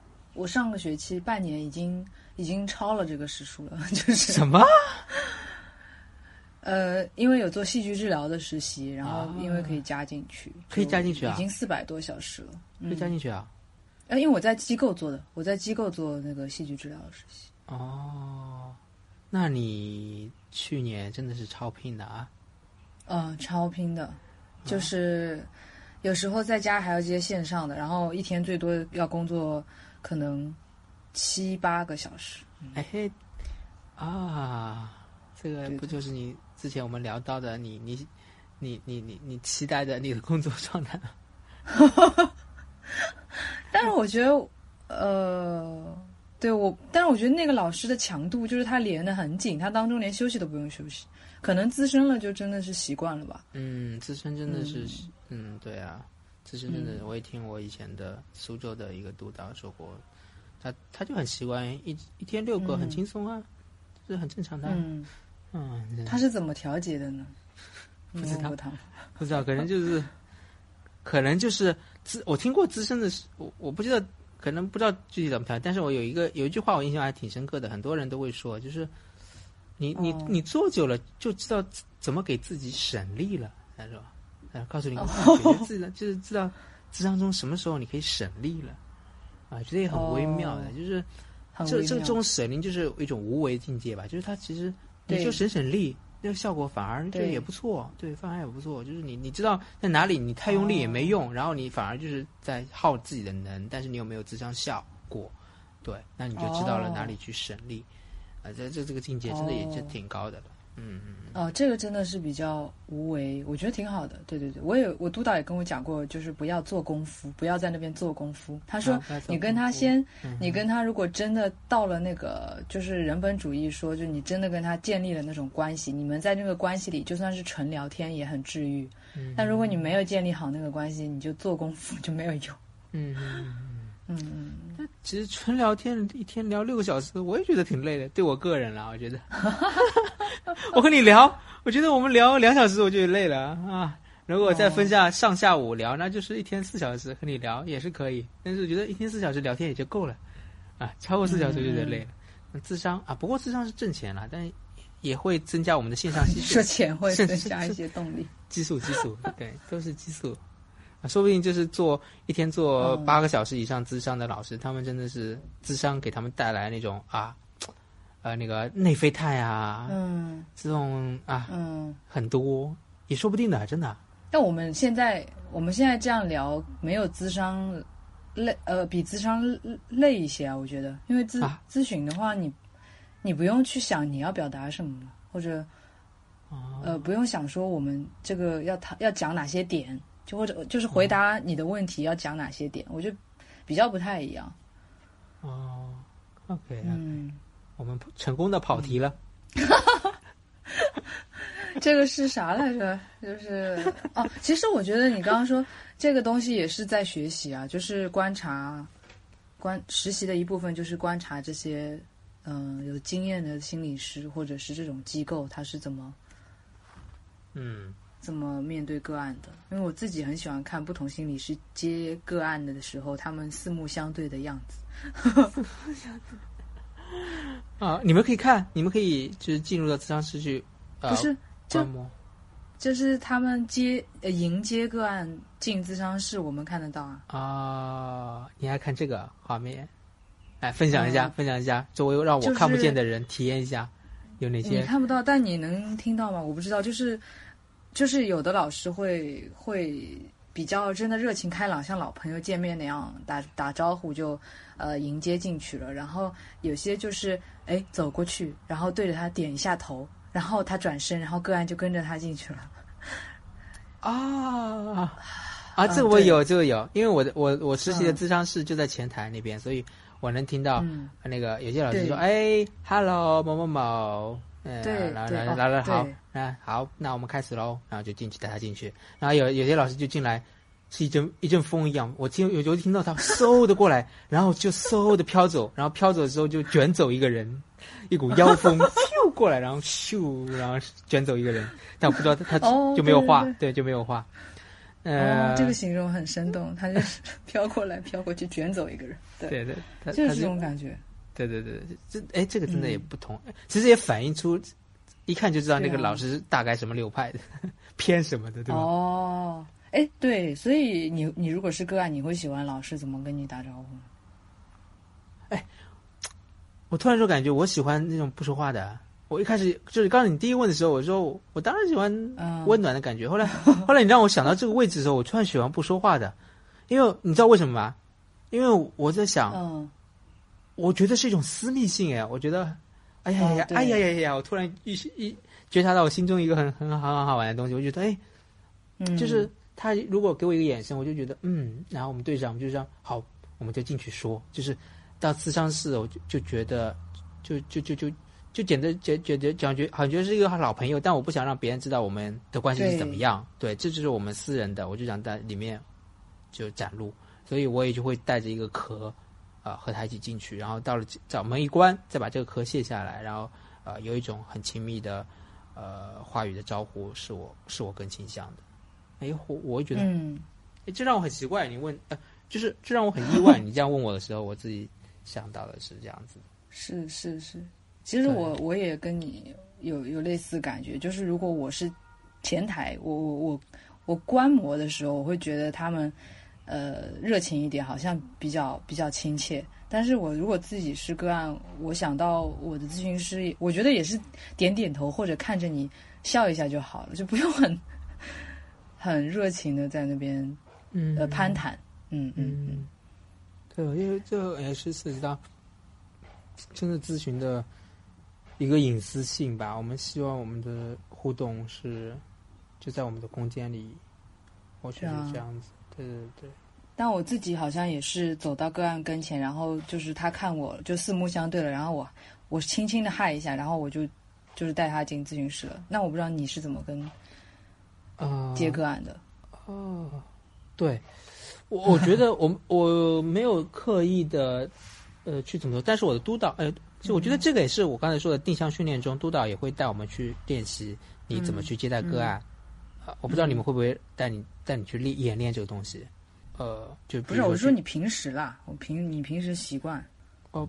我上个学期半年已经已经超了这个时数了，就是什么？呃，因为有做戏剧治疗的实习，然后啊因为可以加进去，可以加进去啊已经四百多小时了。可以加进去啊？呃，因为我在机构做的，我在机构做那个戏剧治疗的实习。哦，那你去年真的是超拼的啊？嗯，超拼的，就是有时候在家还要接线上的，然后一天最多要工作可能七八个小时。哎嘿，啊，这个不就是你之前我们聊到的你你你你你你期待的你的工作状态吗？但是我觉得，呃，对我，但是我觉得那个老师的强度就是他连的很紧，他当中连休息都不用休息。可能资深了就真的是习惯了吧。嗯，资深真的是，嗯对啊，资深真的，我也听我以前的苏州的一个督导说过，他他就很习惯一一天六个，嗯很轻松啊，这很正常的。嗯，嗯，他是怎么调节的呢？不知道？不知道，可能就是，可能就是资，我听过资深的是，我我不知道，可能不知道具体怎么调，但是我有一个有一句话我印象还挺深刻的，很多人都会说，就是你你哦你做久了就知道怎么给自己省力了，他说，呃，告诉你，哦觉得自己就是知道智商中什么时候你可以省力了，啊，觉得也很微妙的，哦就是这这这种省力就是一种无为境界吧，就是它其实你对就省省力，那个效果反而就对也不错，对，反而也不错。就是你你知道在哪里你太用力也没用，然后你反而就是在耗自己的能，但是你有没有智商效果？对，那你就知道了哦哪里去省力。啊，这这这个境界真的也是哦挺高的了。嗯嗯哦，这个真的是比较无为，我觉得挺好的。对对对，我也我督导也跟我讲过，就是不要做功夫，不要在那边做功夫。他说你跟他先，嗯你跟他如果真的到了那个就是人本主义说，就你真的跟他建立了那种关系，你们在那个关系里就算是纯聊天也很治愈。嗯但如果你没有建立好那个关系，你就做功夫就没有用。嗯嗯嗯，嗯嗯，其实纯聊天一天聊六个小时，我也觉得挺累的。对我个人啦，我觉得，我和你聊，我觉得我们聊两小时我就累了啊。如果再分下上下午聊，那就是一天四小时和你聊也是可以。但是我觉得一天四小时聊天也就够了，啊，超过四小时就有点累了。那智商啊，不过智商是挣钱了，但也会增加我们的线上吸 说数钱会增加一些动力。激素，激素，对，都是激素。啊，说不定就是做一天做嗯八个小时以上智商的老师，他们真的是智商给他们带来那种啊，呃，那个内啡肽啊，嗯。这种啊嗯。很多，也说不定的，真的。但我们现在我们现在这样聊，没有咨商累，呃，比咨商累一些啊，我觉得，因为咨、啊。咨询的话，你你不用去想你要表达什么，或者哦。呃，不用想说我们这个要谈要讲哪些点，就或者就是回答你的问题要讲哪些点，我觉得比较不太一样。哦，OK，、嗯，我们成功的跑题了。这个是啥来着？就是哦，其实我觉得你刚刚说这个东西也是在学习啊，就是观察观实习的一部分，就是观察这些嗯、呃有经验的心理师或者是这种机构，他是怎么嗯怎么面对个案的，因为我自己很喜欢看不同心理师接个案的的时候，他们四目相对的样子。啊，你们可以看，你们可以就是进入到咨商室去，呃、不是，就。就是他们接呃迎接个案进咨商室，我们看得到啊。啊、你还看这个画面？哎分享一下，嗯分享一下，作为让我看不见的人体验一下，有哪些你些？看不到，但你能听到吗？我不知道，就是就是有的老师会会比较真的热情开朗，像老朋友见面那样打打招呼就呃迎接进去了。然后有些就是哎走过去，然后对着他点一下头，然后他转身，然后个案就跟着他进去了。啊 啊，这我有，这个有，因为我的我我实习的嗯咨商室就在前台那边，所以我能听到嗯，那个有些老师对说：“哎，hello，某某某。”嗯，对对哦然后然后然后好对，那好，那我们开始喽，然后就进去带他进去，然后有有些老师就进来，是一阵一阵风一样，我听有就听到它嗖的过来，然后就嗖的飘走，然后飘走的时候就卷走一个人，一股妖风 咻过来，然后咻，然后卷走一个人，但我不知道他就没有画，对对对，就没有画。呃，哦，这个形容很生动，他就是飘过来飘过去卷走一个人，对，对就是这种感觉。对对对，这哎，这个真的也嗯。不同，其实也反映出，一看就知道那个老师大概什么流派的，偏什么的，对吧？哦，哎，对，所以你你如果是个案，你会喜欢老师怎么跟你打招呼吗？我突然就感觉我喜欢那种不说话的。我一开始就是刚才你第一问的时候，我说我当然喜欢嗯温暖的感觉。后来后来你让我想到这个位置的时候，我突然喜欢不说话的，因为你知道为什么吗？因为我在想，嗯，我觉得是一种私密性哎，我觉得，哎呀呀哎呀呀呀呀，我突然一一觉察到我心中一个很很很很好玩的东西，我觉得哎，嗯就是他如果给我一个眼神，我就觉得嗯，然后我们队长我们就这样好，我们就进去说，就是到咨商室，我就就觉得就就就就就简直觉觉得感觉好像觉得是一个老朋友，但我不想让别人知道我们的关系是怎么样，对，这就是我们私人的，我就想在里面就展露，所以我也就会带着一个壳。啊、和他一起进去，然后到了找门一关，再把这个壳卸下来，然后呃，有一种很亲密的呃话语的招呼，是我是我更倾向的。哎，我我会觉得，嗯，哎，这让我很奇怪。你问，呃，就是这让我很意外。你这样问我的时候，我自己想到的是这样子。是是是，其实我我也跟你有有类似感觉，就是如果我是前台，我我我我观摩的时候，我会觉得他们呃热情一点，好像比较比较亲切。但是我如果自己是个案，我想到我的咨询师，我觉得也是点点头或者看着你笑一下就好了，就不用很很热情的在那边嗯呃攀谈。嗯嗯嗯，嗯，对，因为这也是涉及到真的咨询的一个隐私性吧。我们希望我们的互动是就在我们的空间里，我觉得这样子。对对对。但我自己好像也是走到个案跟前，然后就是他看我就四目相对了，然后我我轻轻的嗨一下，然后我就就是带他进咨询室了。那我不知道你是怎么跟啊，接个案的？哦，对，我我觉得我我没有刻意的呃去怎么做，但是我的督导，呃，就我觉得这个也是我刚才说的定向训练中，督导也会带我们去练习你怎么去接待个案。啊，我不知道你们会不会带你带你去练演练这个东西，呃，就不是，我是说你平时啦，我平你平时习惯。哦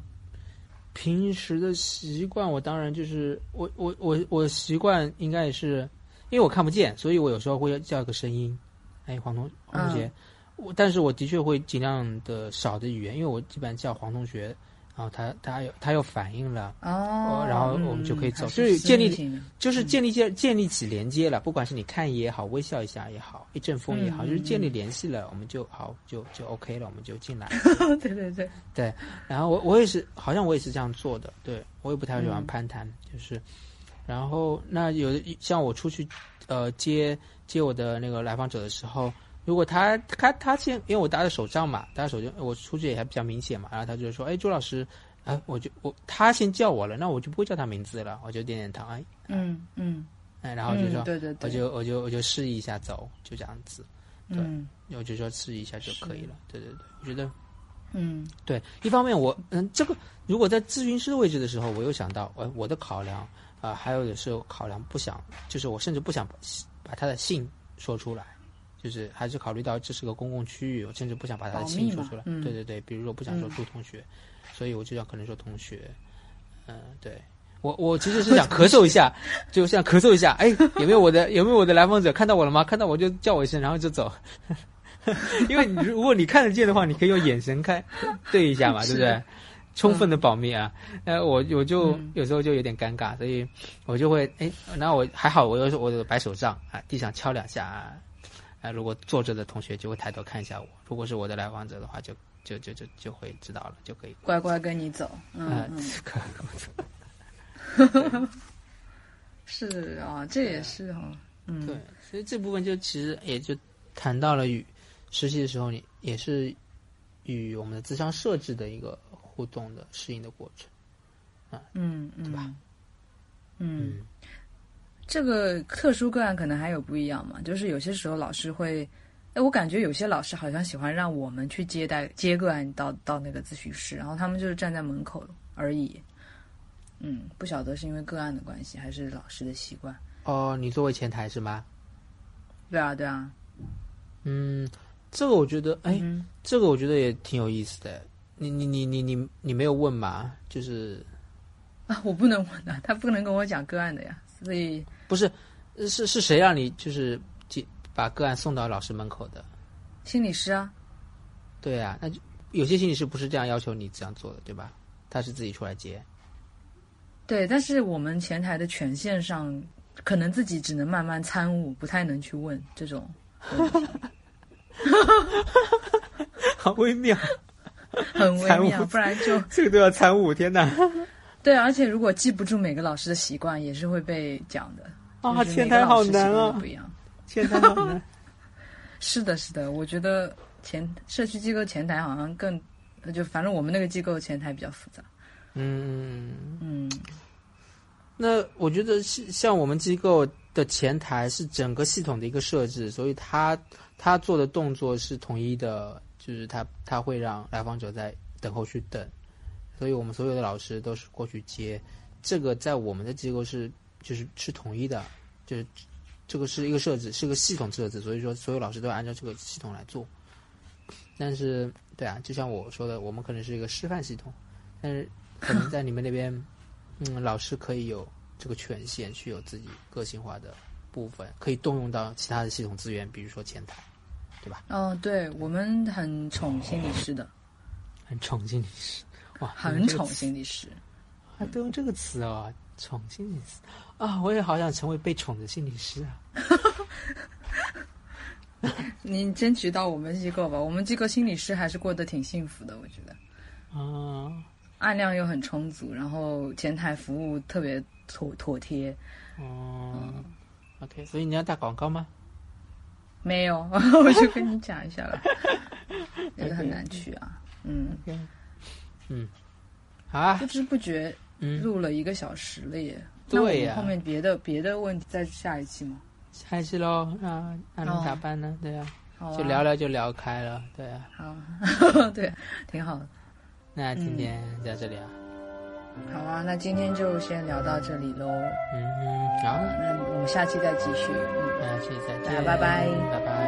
平时的习惯，我当然就是我我我我习惯应该也是，因为我看不见，所以我有时候会叫一个声音，哎，黄同黄同学，我但是我的确会尽量的少的语言，因为我基本上叫黄同学，然后他他有他有反应了，哦，然后我们就可以走。就是建立就是建立建建立起连接了，不管是你看也好，微笑一下也好，一阵风也好，嗯就是建立联系了，我们就好就就 OK 了，我们就进来。对对对。对，然后我我也是，好像我也是这样做的，对我也不太喜欢嗯。攀谈，就是，然后那有的像我出去呃接接我的那个来访者的时候，如果他他他先，因为我打的手杖嘛，打的手杖，我出去也还比较明显嘛，然后他就说，哎，朱老师，哎，我就我他先叫我了，那我就不会叫他名字了，我就点点头，哎嗯嗯，哎，然后就说，嗯对对对，我就我就我就示意一下走，就这样子，对嗯我就说示意一下就可以了，对对对，我觉得。嗯对，一方面我嗯，这个如果在咨询师的位置的时候，我又想到，我，我的考量啊、还有的时候考量不想，就是我甚至不想把把把他的姓说出来，就是还是考虑到这是个公共区域，我甚至不想把他的姓说出来。对对对，比如说不想说朱同学，所以我就要可能说同学。嗯，对我我其实是 想咳嗽一下，就想咳嗽一下。哎，有没有我的有没有我的来访者看到我了吗？看到我就叫我一声，然后就走。因为你如果你看得见的话，你可以用眼神看对一下嘛，对不对？充分的保密啊！呃，我我就有时候就有点尴尬，所以我就会哎，那我还好，我有我有白手杖啊，地上敲两下啊，啊，如果坐着的同学就会抬头看一下我，如果是我的来访者的话，就就就就就会知道了，就可以乖乖跟你走。嗯，可 是啊，这也是哈，嗯，对，所以这部分就其实也就谈到了与实习的时候，你也是与我们的自商设置的一个。互动的适应的过程，啊，嗯嗯，对吧？嗯，这个特殊个案可能还有不一样嘛，就是有些时候老师会，哎，我感觉有些老师好像喜欢让我们去接待接个案到到那个咨询室，然后他们就是站在门口而已。嗯，不晓得是因为个案的关系还是老师的习惯。哦，你作为前台是吗？对啊，对啊。嗯，这个我觉得，哎，这个我觉得也挺有意思的。你你你你你你没有问吗？就是啊，我不能问的，他不能跟我讲个案的呀，所以不是是是谁让你就是接把个案送到老师门口的？心理师啊。对啊，那就有些心理师不是这样要求你这样做的，对吧？他是自己出来接。对，但是我们前台的权限上，可能自己只能慢慢参悟，不太能去问这种。好微妙。很微妙，不然就 这个都要参悟，天哪！对，而且如果记不住每个老师的习惯，也是会被讲的。啊，前台好难啊！不一样，前台好难。是的，是的，我觉得前社区机构前台好像更，就反正我们那个机构前台比较复杂。嗯嗯。那我觉得像我们机构的前台是整个系统的一个设置，所以他他做的动作是统一的。就是他他会让来访者在等候区等，所以我们所有的老师都是过去接。这个在我们的机构是就是是统一的，就是这个是一个设置，是个系统设置，所以说所有老师都要按照这个系统来做。但是，对啊，就像我说的，我们可能是一个示范系统，但是可能在你们那边，嗯，老师可以有这个权限，去有自己个性化的部分，可以动用到其他的系统资源，比如说前台。对吧？哦，对我们很宠心理师的，很宠心理师，哇，很宠心理师，还都用这个词哦，宠心理师啊！我也好想成为被宠的心理师啊！你争取到我们机构吧，我们机构心理师还是过得挺幸福的，我觉得。啊，案量又很充足，然后前台服务特别妥妥帖。哦，OK，所以你要打广告吗？没有，我就跟你讲一下了，也很难去啊。嗯，嗯，啊，不知不觉录了一个小时了耶。对呀。后面别的别的问题再下一期吗？下一期喽，那那能咋办呢？对呀，就聊聊就聊开了，对呀。好，对，挺好的。那今天在这里啊。好啊，那今天就先聊到这里喽。嗯，好，那我们下期再继续。嗯，下期再见，拜拜，拜拜。